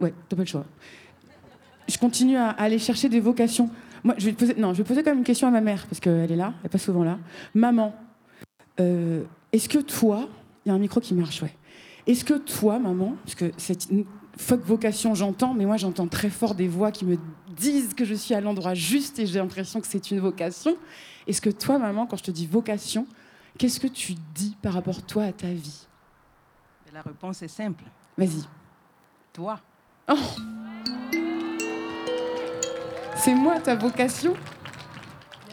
Ouais, t'as pas le choix. Je continue à, aller chercher des vocations. Moi, je vais te poser. Non, je vais poser quand même une question à ma mère, parce qu'elle est là, elle est pas souvent là. Maman, euh, est-ce que toi. Il y a un micro qui marche, ouais. Est-ce que toi, maman, parce que c'est une fuck vocation, j'entends, mais moi j'entends très fort des voix qui me disent que je suis à l'endroit juste et j'ai l'impression que c'est une vocation. Est-ce que toi, maman, quand je te dis vocation, qu'est-ce que tu dis par rapport, toi, à ta vie? La réponse est simple. Vas-y. Toi. Oh C'est moi ta vocation?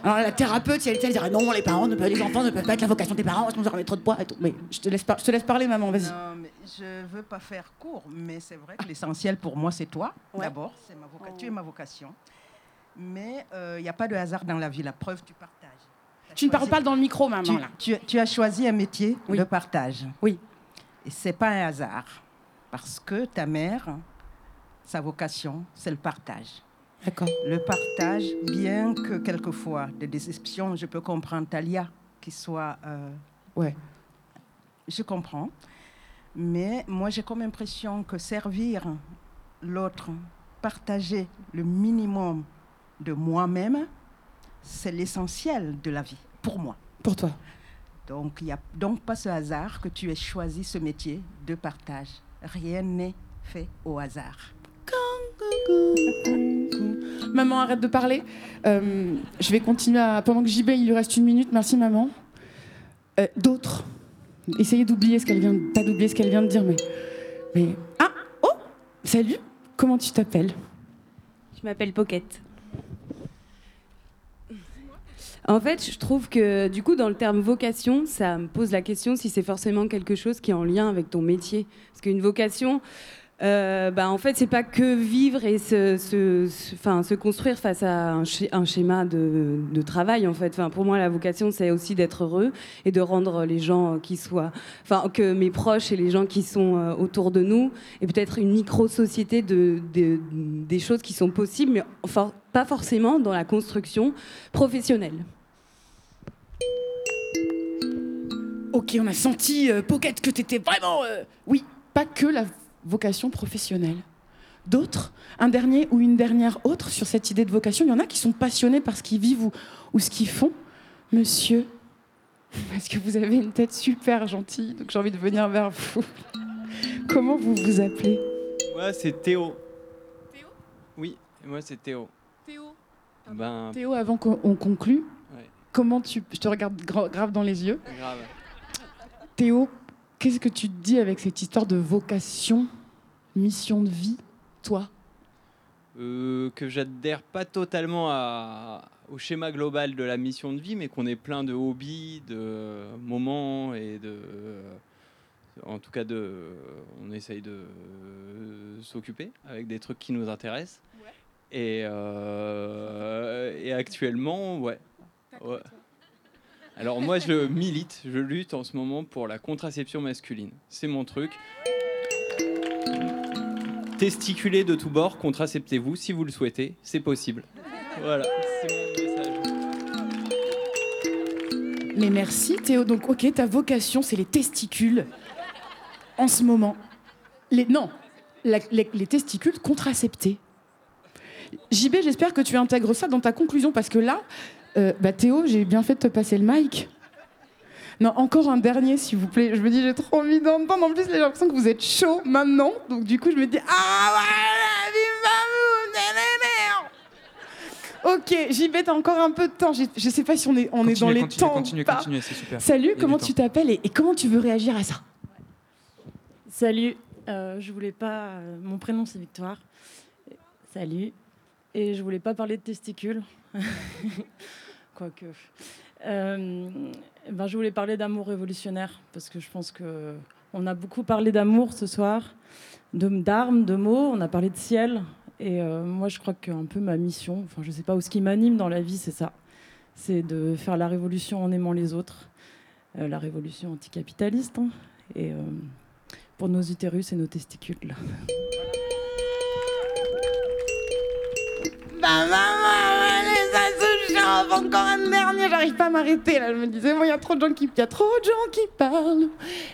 Alors la thérapeute, si elle était, elle dirait non, les parents, ne peuvent, les enfants ne peuvent pas être la vocation des parents, sinon ça remet trop de poids et tout. Mais je te laisse, par- je te laisse parler, maman, vas-y. Non, mais je veux pas faire court, mais c'est vrai que l'essentiel pour moi, c'est toi, d'abord. C'est ma vocation. Tu es ma vocation. Mais il n'y a pas de hasard dans la vie. La preuve, tu partages. Tu ne parles pas dans le micro, maman. Tu, là. tu- tu as choisi un métier de partage. Oui. Et c'est pas un hasard. Parce que ta mère, sa vocation, c'est le partage. Le partage, bien que quelquefois, des déceptions, je peux comprendre Talia, qui soit. euh, ouais. Je comprends. Mais moi, j'ai comme impression que servir l'autre, partager le minimum de moi-même, c'est l'essentiel de la vie, pour moi. Pour toi. Donc, il n'y a donc pas ce hasard que tu aies choisi ce métier de partage. Rien n'est fait au hasard. Maman, arrête de parler. Euh, je vais continuer à. Pendant que JB, il lui reste une minute. Merci, maman. Euh, D'autres. Essayez d'oublier ce qu'elle vient, de- d'oublier ce qu'elle vient de dire, mais. Mais. Ah Oh Salut Comment tu t'appelles? Je m'appelle Pocket. En fait, je trouve que du coup, dans le terme vocation, ça me pose la question si c'est forcément quelque chose qui est en lien avec ton métier. Parce qu'une vocation, euh, bah, en fait, c'est pas que vivre et se, se, se- construire face à un, sch- un schéma de, travail. En fait, pour moi, la vocation, c'est aussi d'être heureux et de rendre les gens qui soient, enfin, que mes proches et les gens qui sont euh, autour de nous, et peut-être une micro-société de, de- des choses qui sont possibles, mais pas forcément dans la construction professionnelle. Ok, on a senti, euh, Pocket, que t'étais vraiment. euh, Oui, pas que la vocation professionnelle. d'autres Un dernier ou une dernière autre sur cette idée de vocation Il y en a qui sont passionnés par ce qu'ils vivent ou, ou ce qu'ils font Monsieur, parce que vous avez une tête super gentille, donc j'ai envie de venir vers vous. Comment vous vous appelez? Moi, c'est Théo. Théo? Oui, moi, c'est Théo. Théo? Ben, Théo, avant qu'on on conclue, Ouais. comment tu... Je te regarde gra- grave dans les yeux. grave. Théo, qu'est-ce que tu te dis avec cette histoire de vocation, mission de vie, toi? Euh, que j'adhère pas totalement à- au schéma global de la mission de vie, mais qu'on est plein de hobbies, de moments et de. En tout cas, de, on essaye de s'occuper avec des trucs qui nous intéressent. Et, euh, et actuellement, ouais. ouais. Alors moi, je milite, je lutte en ce moment pour la contraception masculine. C'est mon truc. Testiculez de tous bords, contraceptez-vous si vous le souhaitez, c'est possible. Voilà, c'est mon message. Mais merci Théo. Donc ok, ta vocation, c'est les testicules. En ce moment. Les, non, la- les, les testicules contraceptés. JB, j'espère que tu intègres ça dans ta conclusion, parce que là, euh, bah Théo, j'ai bien fait de te passer le mic. Non, encore un dernier, s'il vous plaît. Je me dis, j'ai trop envie d'entendre. En plus, j'ai l'impression que vous êtes chaud maintenant. Donc, du coup, je me dis, ah ouais, Ok, JB, t'as encore un peu de temps. Je, je sais pas si on est, on est dans les continuez, temps. pas. continuez, c'est super. Salut, comment tu t'appelles et, et comment tu veux réagir à ça? Salut, euh, je voulais pas. euh, mon prénom c'est Victoire. Salut. Et je voulais pas parler de testicules. Euh, ben, je voulais parler d'amour révolutionnaire parce que je pense que on a beaucoup parlé d'amour ce soir, d'armes, de mots. On a parlé de ciel. Et euh, moi, je crois qu'un peu ma mission, enfin, je sais pas où ce qui m'anime dans la vie, c'est ça. C'est de faire la révolution en aimant les autres. Euh, la révolution anticapitaliste. hein. Et pour nos utérus et nos testicules. Bah maman, encore un dernier, j'arrive pas à m'arrêter là. Je me disais, bon, il y a trop de gens qui, y a trop de gens qui parlent.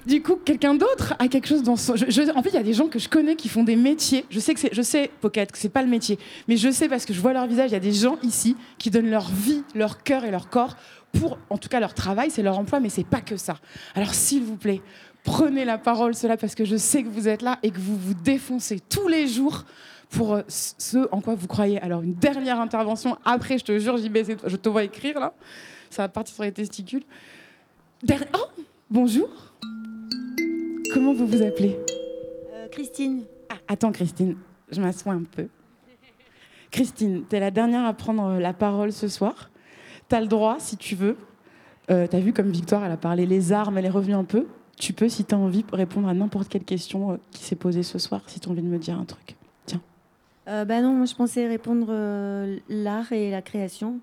Du coup, quelqu'un d'autre a quelque chose dans son. je- je- en fait, il y a des gens que je connais qui font des métiers. Je sais que c'est, je sais, Pocket, que c'est pas le métier, mais je sais parce que je vois leur visage. Il y a des gens ici qui donnent leur vie, leur cœur et leur corps pour, en tout cas, leur travail, c'est leur emploi, mais c'est pas que ça. Alors, s'il vous plaît. Prenez la parole, cela, parce que je sais que vous êtes là et que vous vous défoncez tous les jours pour euh, ce en quoi vous croyez. Alors, une dernière intervention. Après, je te jure, JB, je te vois écrire là. Ça va partir sur les testicules. Der- Oh, bonjour. Comment vous vous appelez? Christine. Ah, attends, Christine, je m'assois un peu. Christine, t'es la dernière à prendre euh, la parole ce soir. T'as le droit, si tu veux. Euh, t'as vu comme Victoire, elle a parlé les armes, elle est revenue un peu. Tu peux, si t'as envie, répondre à n'importe quelle question euh, qui s'est posée ce soir, si t'as envie de me dire un truc. Euh, bah non, moi je pensais répondre euh, l'art et la création.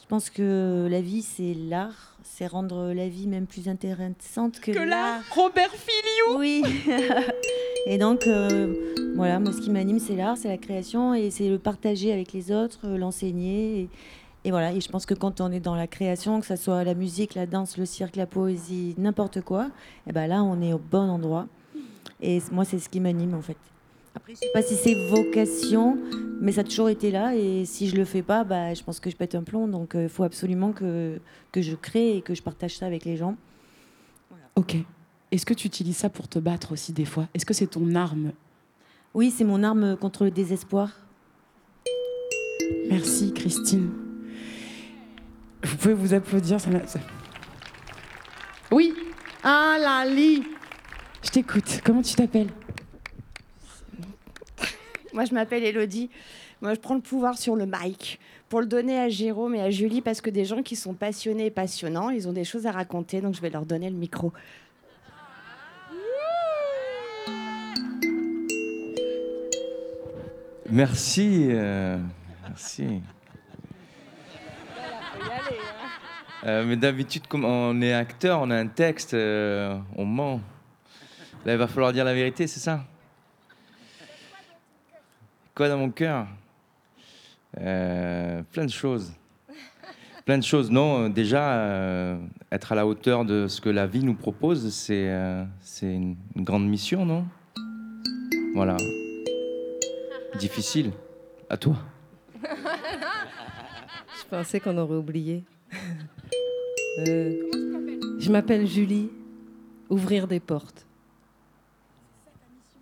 Je pense que la vie c'est l'art, c'est rendre la vie même plus intéressante que, Que l'art. Robert Filiou Oui. et donc euh, voilà, moi ce qui m'anime c'est l'art, c'est la création et c'est le partager avec les autres, euh, l'enseigner. Et, et voilà, et je pense que quand on est dans la création, que ce soit la musique, la danse, le cirque, la poésie, n'importe quoi, et ben là on est au bon endroit. Et moi c'est ce qui m'anime en fait. Après, je sais pas si c'est vocation, mais ça a toujours été là. Et si je le fais pas, bah, je pense que je pète un plomb. Donc, il faut absolument que, que je crée et que je partage ça avec les gens. Ok. Est-ce que tu utilises ça pour te battre aussi des fois? Est-ce que c'est ton arme? Oui, c'est mon arme contre le désespoir. Merci, Christine. Vous pouvez vous applaudir. Ça- Oui. Ah, Lali. Je t'écoute. Comment tu t'appelles? Moi, je m'appelle Elodie. Moi, je prends le pouvoir sur le mic pour le donner à Jérôme et à Julie parce que des gens qui sont passionnés et passionnants, ils ont des choses à raconter, donc je vais leur donner le micro. Merci. euh, merci. Euh, mais d'habitude, comme on est acteur, on a un texte, euh, on ment. Là, il va falloir dire la vérité, c'est ça? Quoi dans mon cœur Euh, Plein de choses. Plein de choses. Non, euh, déjà, euh, être à la hauteur de ce que la vie nous propose, c'est une, grande mission, non? Voilà. difficile. À toi. Je pensais qu'on aurait oublié. Je m'appelle Julie. Ouvrir des portes.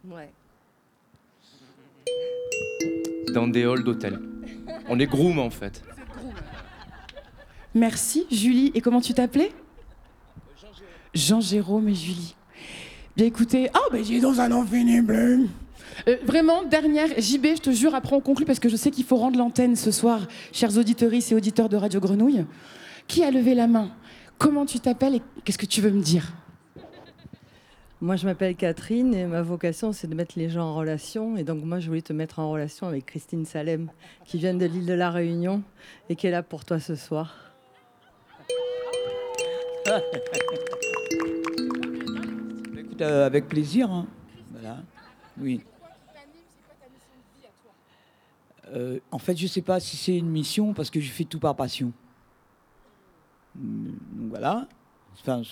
Ouais. Dans des halls d'hôtel. On est groom en fait. Merci, Julie. Et comment tu t'appelais? Jean-Jérôme et Julie. Bien écoutez, ben j'ai dans un infini bleu. Euh, vraiment, dernière, JB, je te jure, après on conclut parce que je sais qu'il faut rendre l'antenne ce soir, chers auditeurs et auditeurs de Radio Grenouille. Qui a levé la main? Comment tu t'appelles et qu'est-ce que tu veux me dire? Moi, je m'appelle Catherine et ma vocation, c'est de mettre les gens en relation. Et donc, moi, je voulais te mettre en relation avec Christine Salem, qui vient de l'île de la Réunion et qui est là pour toi ce soir. Écoute, euh, avec plaisir. hein. Voilà. Oui. Euh, en fait, je sais pas si c'est une mission parce que je fais tout par passion. Mm, Donc voilà. Enfin,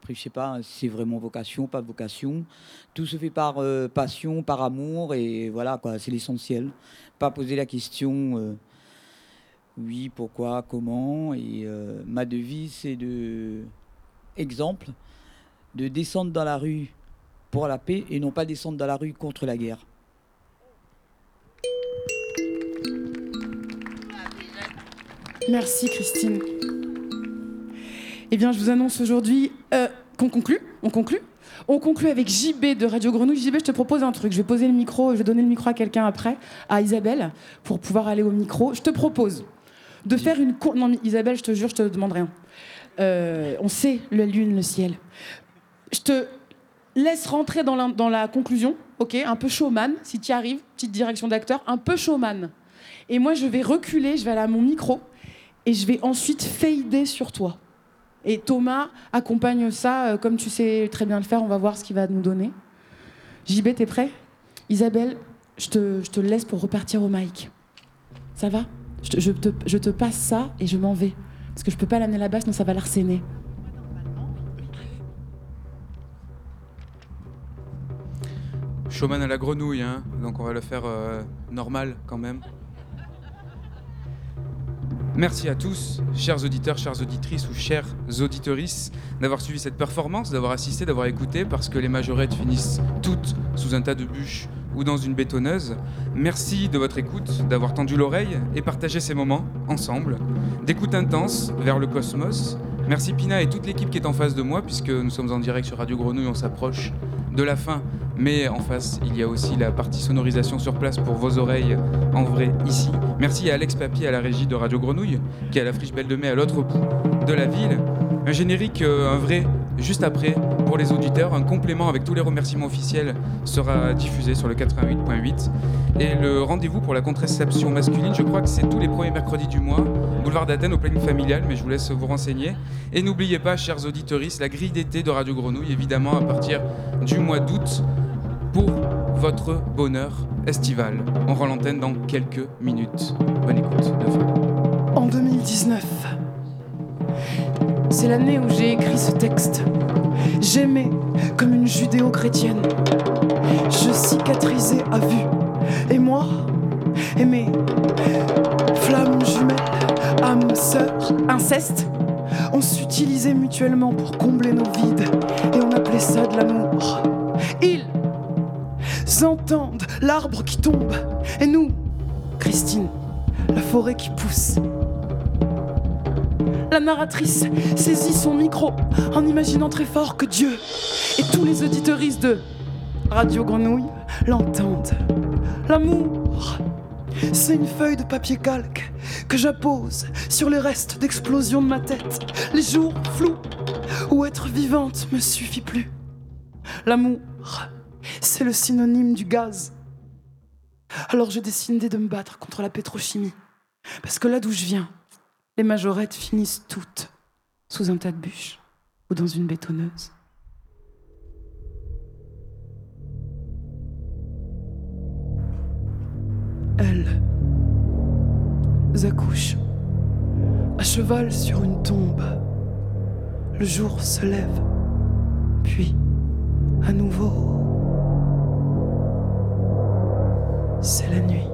après, je sais pas si c'est vraiment vocation, pas vocation. Tout se fait par euh, passion, par amour, et voilà, quoi, c'est l'essentiel. Pas poser la question euh, oui, pourquoi, comment. Et euh, ma devise, c'est de. Exemple, de descendre dans la rue pour la paix et non pas descendre dans la rue contre la guerre. Merci Christine. Eh bien, je vous annonce aujourd'hui euh, qu'on conclut. On conclut. On conclut avec JB de Radio Grenouille. JB, je te propose un truc. Je vais poser le micro, je vais donner le micro à quelqu'un après, à Isabelle, pour pouvoir aller au micro. Je te propose de faire une... cour- Non, Isabelle, je te jure, je te demande rien. Euh, on sait la lune, le ciel. Je te laisse rentrer dans la, dans la conclusion, ok? Un peu showman, si tu y arrives, petite direction d'acteur, un peu showman. Et moi, je vais reculer, je vais aller à mon micro, et je vais ensuite fader sur toi. Et Thomas accompagne ça, euh, comme tu sais très bien le faire, on va voir ce qu'il va nous donner. JB, t'es prêt? Isabelle, je te, laisse pour repartir au mic. Ça va? Je te, passe ça et je m'en vais. Parce que je peux pas l'amener là-bas, sinon ça va l'arsener. Showman à la grenouille, hein, donc on va le faire euh, normal quand même. Merci à tous, chers auditeurs, chères auditrices ou chères auditorices, d'avoir suivi cette performance, d'avoir assisté, d'avoir écouté, parce que les majorettes finissent toutes sous un tas de bûches ou dans une bétonneuse. Merci de votre écoute, d'avoir tendu l'oreille et partagé ces moments ensemble, d'écoute intense vers le cosmos. Merci Pina et toute l'équipe qui est en face de moi, puisque nous sommes en direct sur Radio Grenouille, on s'approche de la fin, mais en face, il y a aussi la partie sonorisation sur place pour vos oreilles en vrai ici. Merci à Alex Papy à la régie de Radio Grenouille, qui est à la friche Belle de Mai à l'autre bout de la ville. Un générique, euh, un vrai, juste après, pour les auditeurs. Un complément avec tous les remerciements officiels sera diffusé sur le 88.8. Et le rendez-vous pour la contraception masculine, je crois que c'est tous les premiers mercredis du mois, boulevard d'Athènes au planning familial, mais je vous laisse vous renseigner. Et n'oubliez pas, chers auditeuristes, la grille d'été de Radio Grenouille, évidemment, à partir du mois d'août, pour votre bonheur estival. On rend l'antenne dans quelques minutes. Bonne écoute de. En 2019, c'est l'année où j'ai écrit ce texte. J'aimais comme une judéo-chrétienne. Je cicatrisais à vue. Et moi, et mes flammes jumelles, âmes sœurs, inceste, on s'utilisait mutuellement pour combler nos vides. Et on appelait ça de l'amour. Ils entendent l'arbre qui tombe. Et nous, Christine, la forêt qui pousse. La narratrice saisit son micro en imaginant très fort que Dieu et tous les auditeuristes de Radio Grenouille l'entendent. L'amour, c'est une feuille de papier calque que j'appose sur les restes d'explosion de ma tête. Les jours flous où être vivante me suffit plus. L'amour, c'est le synonyme du gaz. Alors j'ai décidé de me battre contre la pétrochimie. Parce que là d'où je viens, les majorettes finissent toutes sous un tas de bûches ou dans une bétonneuse. Elles accouchent à cheval sur une tombe. Le jour se lève, puis à nouveau. c'est la nuit.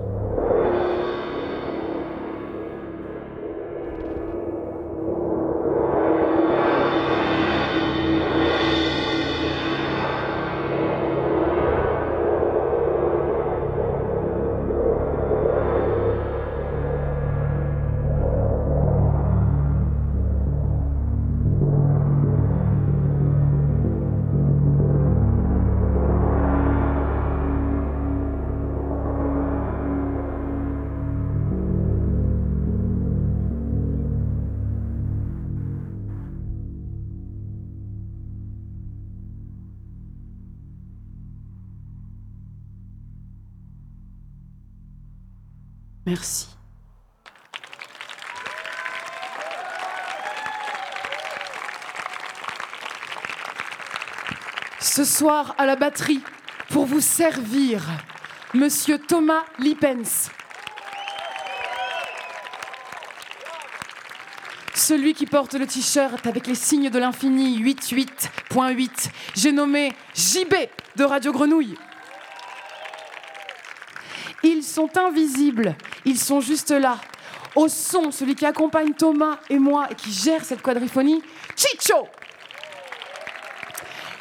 Ce soir à la batterie, pour vous servir, Monsieur Thomas Lippens. Celui qui porte le t-shirt avec les signes de l'infini 88.8. J'ai nommé JB de Radio Grenouille. Ils sont invisibles, ils sont juste là. Au son, celui qui accompagne Thomas et moi et qui gère cette quadriphonie, Chicho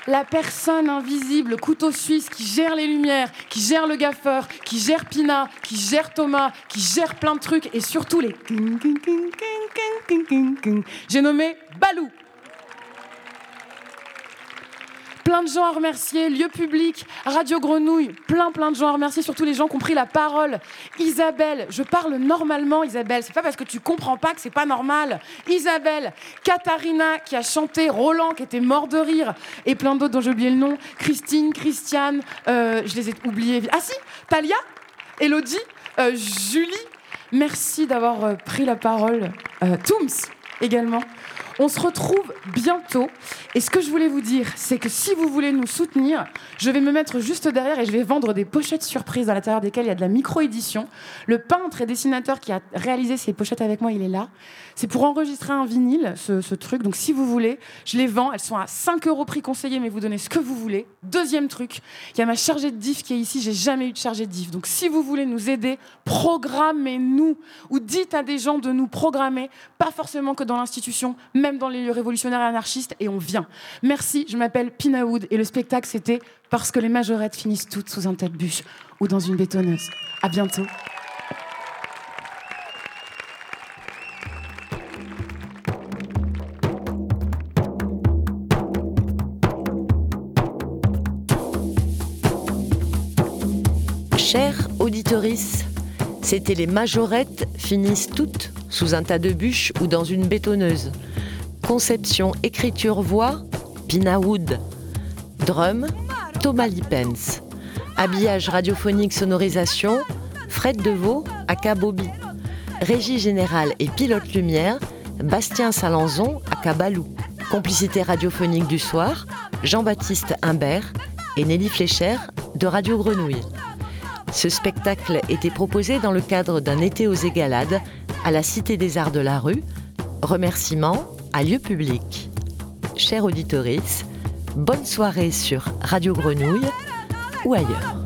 la personne invisible, couteau suisse, qui gère les lumières, qui gère le gaffeur, qui gère Pina, qui gère Thomas, qui gère plein de trucs et surtout les. J'ai nommé Balou. Plein de gens à remercier, lieu public, Radio Grenouille, plein plein de gens à remercier, surtout les gens qui ont pris la parole. Isabelle, je parle normalement Isabelle, c'est pas parce que tu comprends pas que c'est pas normal. Isabelle, Katharina qui a chanté, Roland qui était mort de rire, et plein d'autres dont j'ai oublié le nom, Christine, Christiane, euh, je les ai oubliés. Ah si, Talia, Elodie, euh, Julie, merci d'avoir euh, pris la parole. Euh, Tooms également. On se retrouve bientôt. Et ce que je voulais vous dire, c'est que si vous voulez nous soutenir, je vais me mettre juste derrière et je vais vendre des pochettes surprises à l'intérieur desquelles il y a de la micro-édition. Le peintre et dessinateur qui a réalisé ces pochettes avec moi, il est là. C'est pour enregistrer un vinyle, ce, truc. Donc si vous voulez, je les vends. Elles sont à 5 euros prix conseillé, mais vous donnez ce que vous voulez. Deuxième truc, il y a ma chargée de diff qui est ici. J'ai jamais eu de chargée de diff. Donc si vous voulez nous aider, programmez-nous ou dites à des gens de nous programmer, pas forcément que dans l'institution, dans les lieux révolutionnaires anarchistes, et on vient. Merci, je m'appelle Pina Wood et le spectacle c'était Parce que les majorettes finissent toutes sous un tas de bûches ou dans une bétonneuse. À bientôt. Chères auditorices, c'était les majorettes finissent toutes sous un tas de bûches ou dans une bétonneuse. Conception, écriture, voix, Pina Wood. Drum, Thomas Lippens. Habillage radiophonique, sonorisation, Fred Deveau, aka Bobby. Régie générale et pilote lumière, Bastien Salanzon, aka Balou. Complicité radiophonique du soir, Jean-Baptiste Imbert et Nelly Flécher de Radio Grenouille. Ce spectacle était proposé dans le cadre d'un été aux Égalades à la Cité des Arts de la Rue. Remerciements à lieu public. Chers auditorices, bonne soirée sur Radio Grenouille ou ailleurs.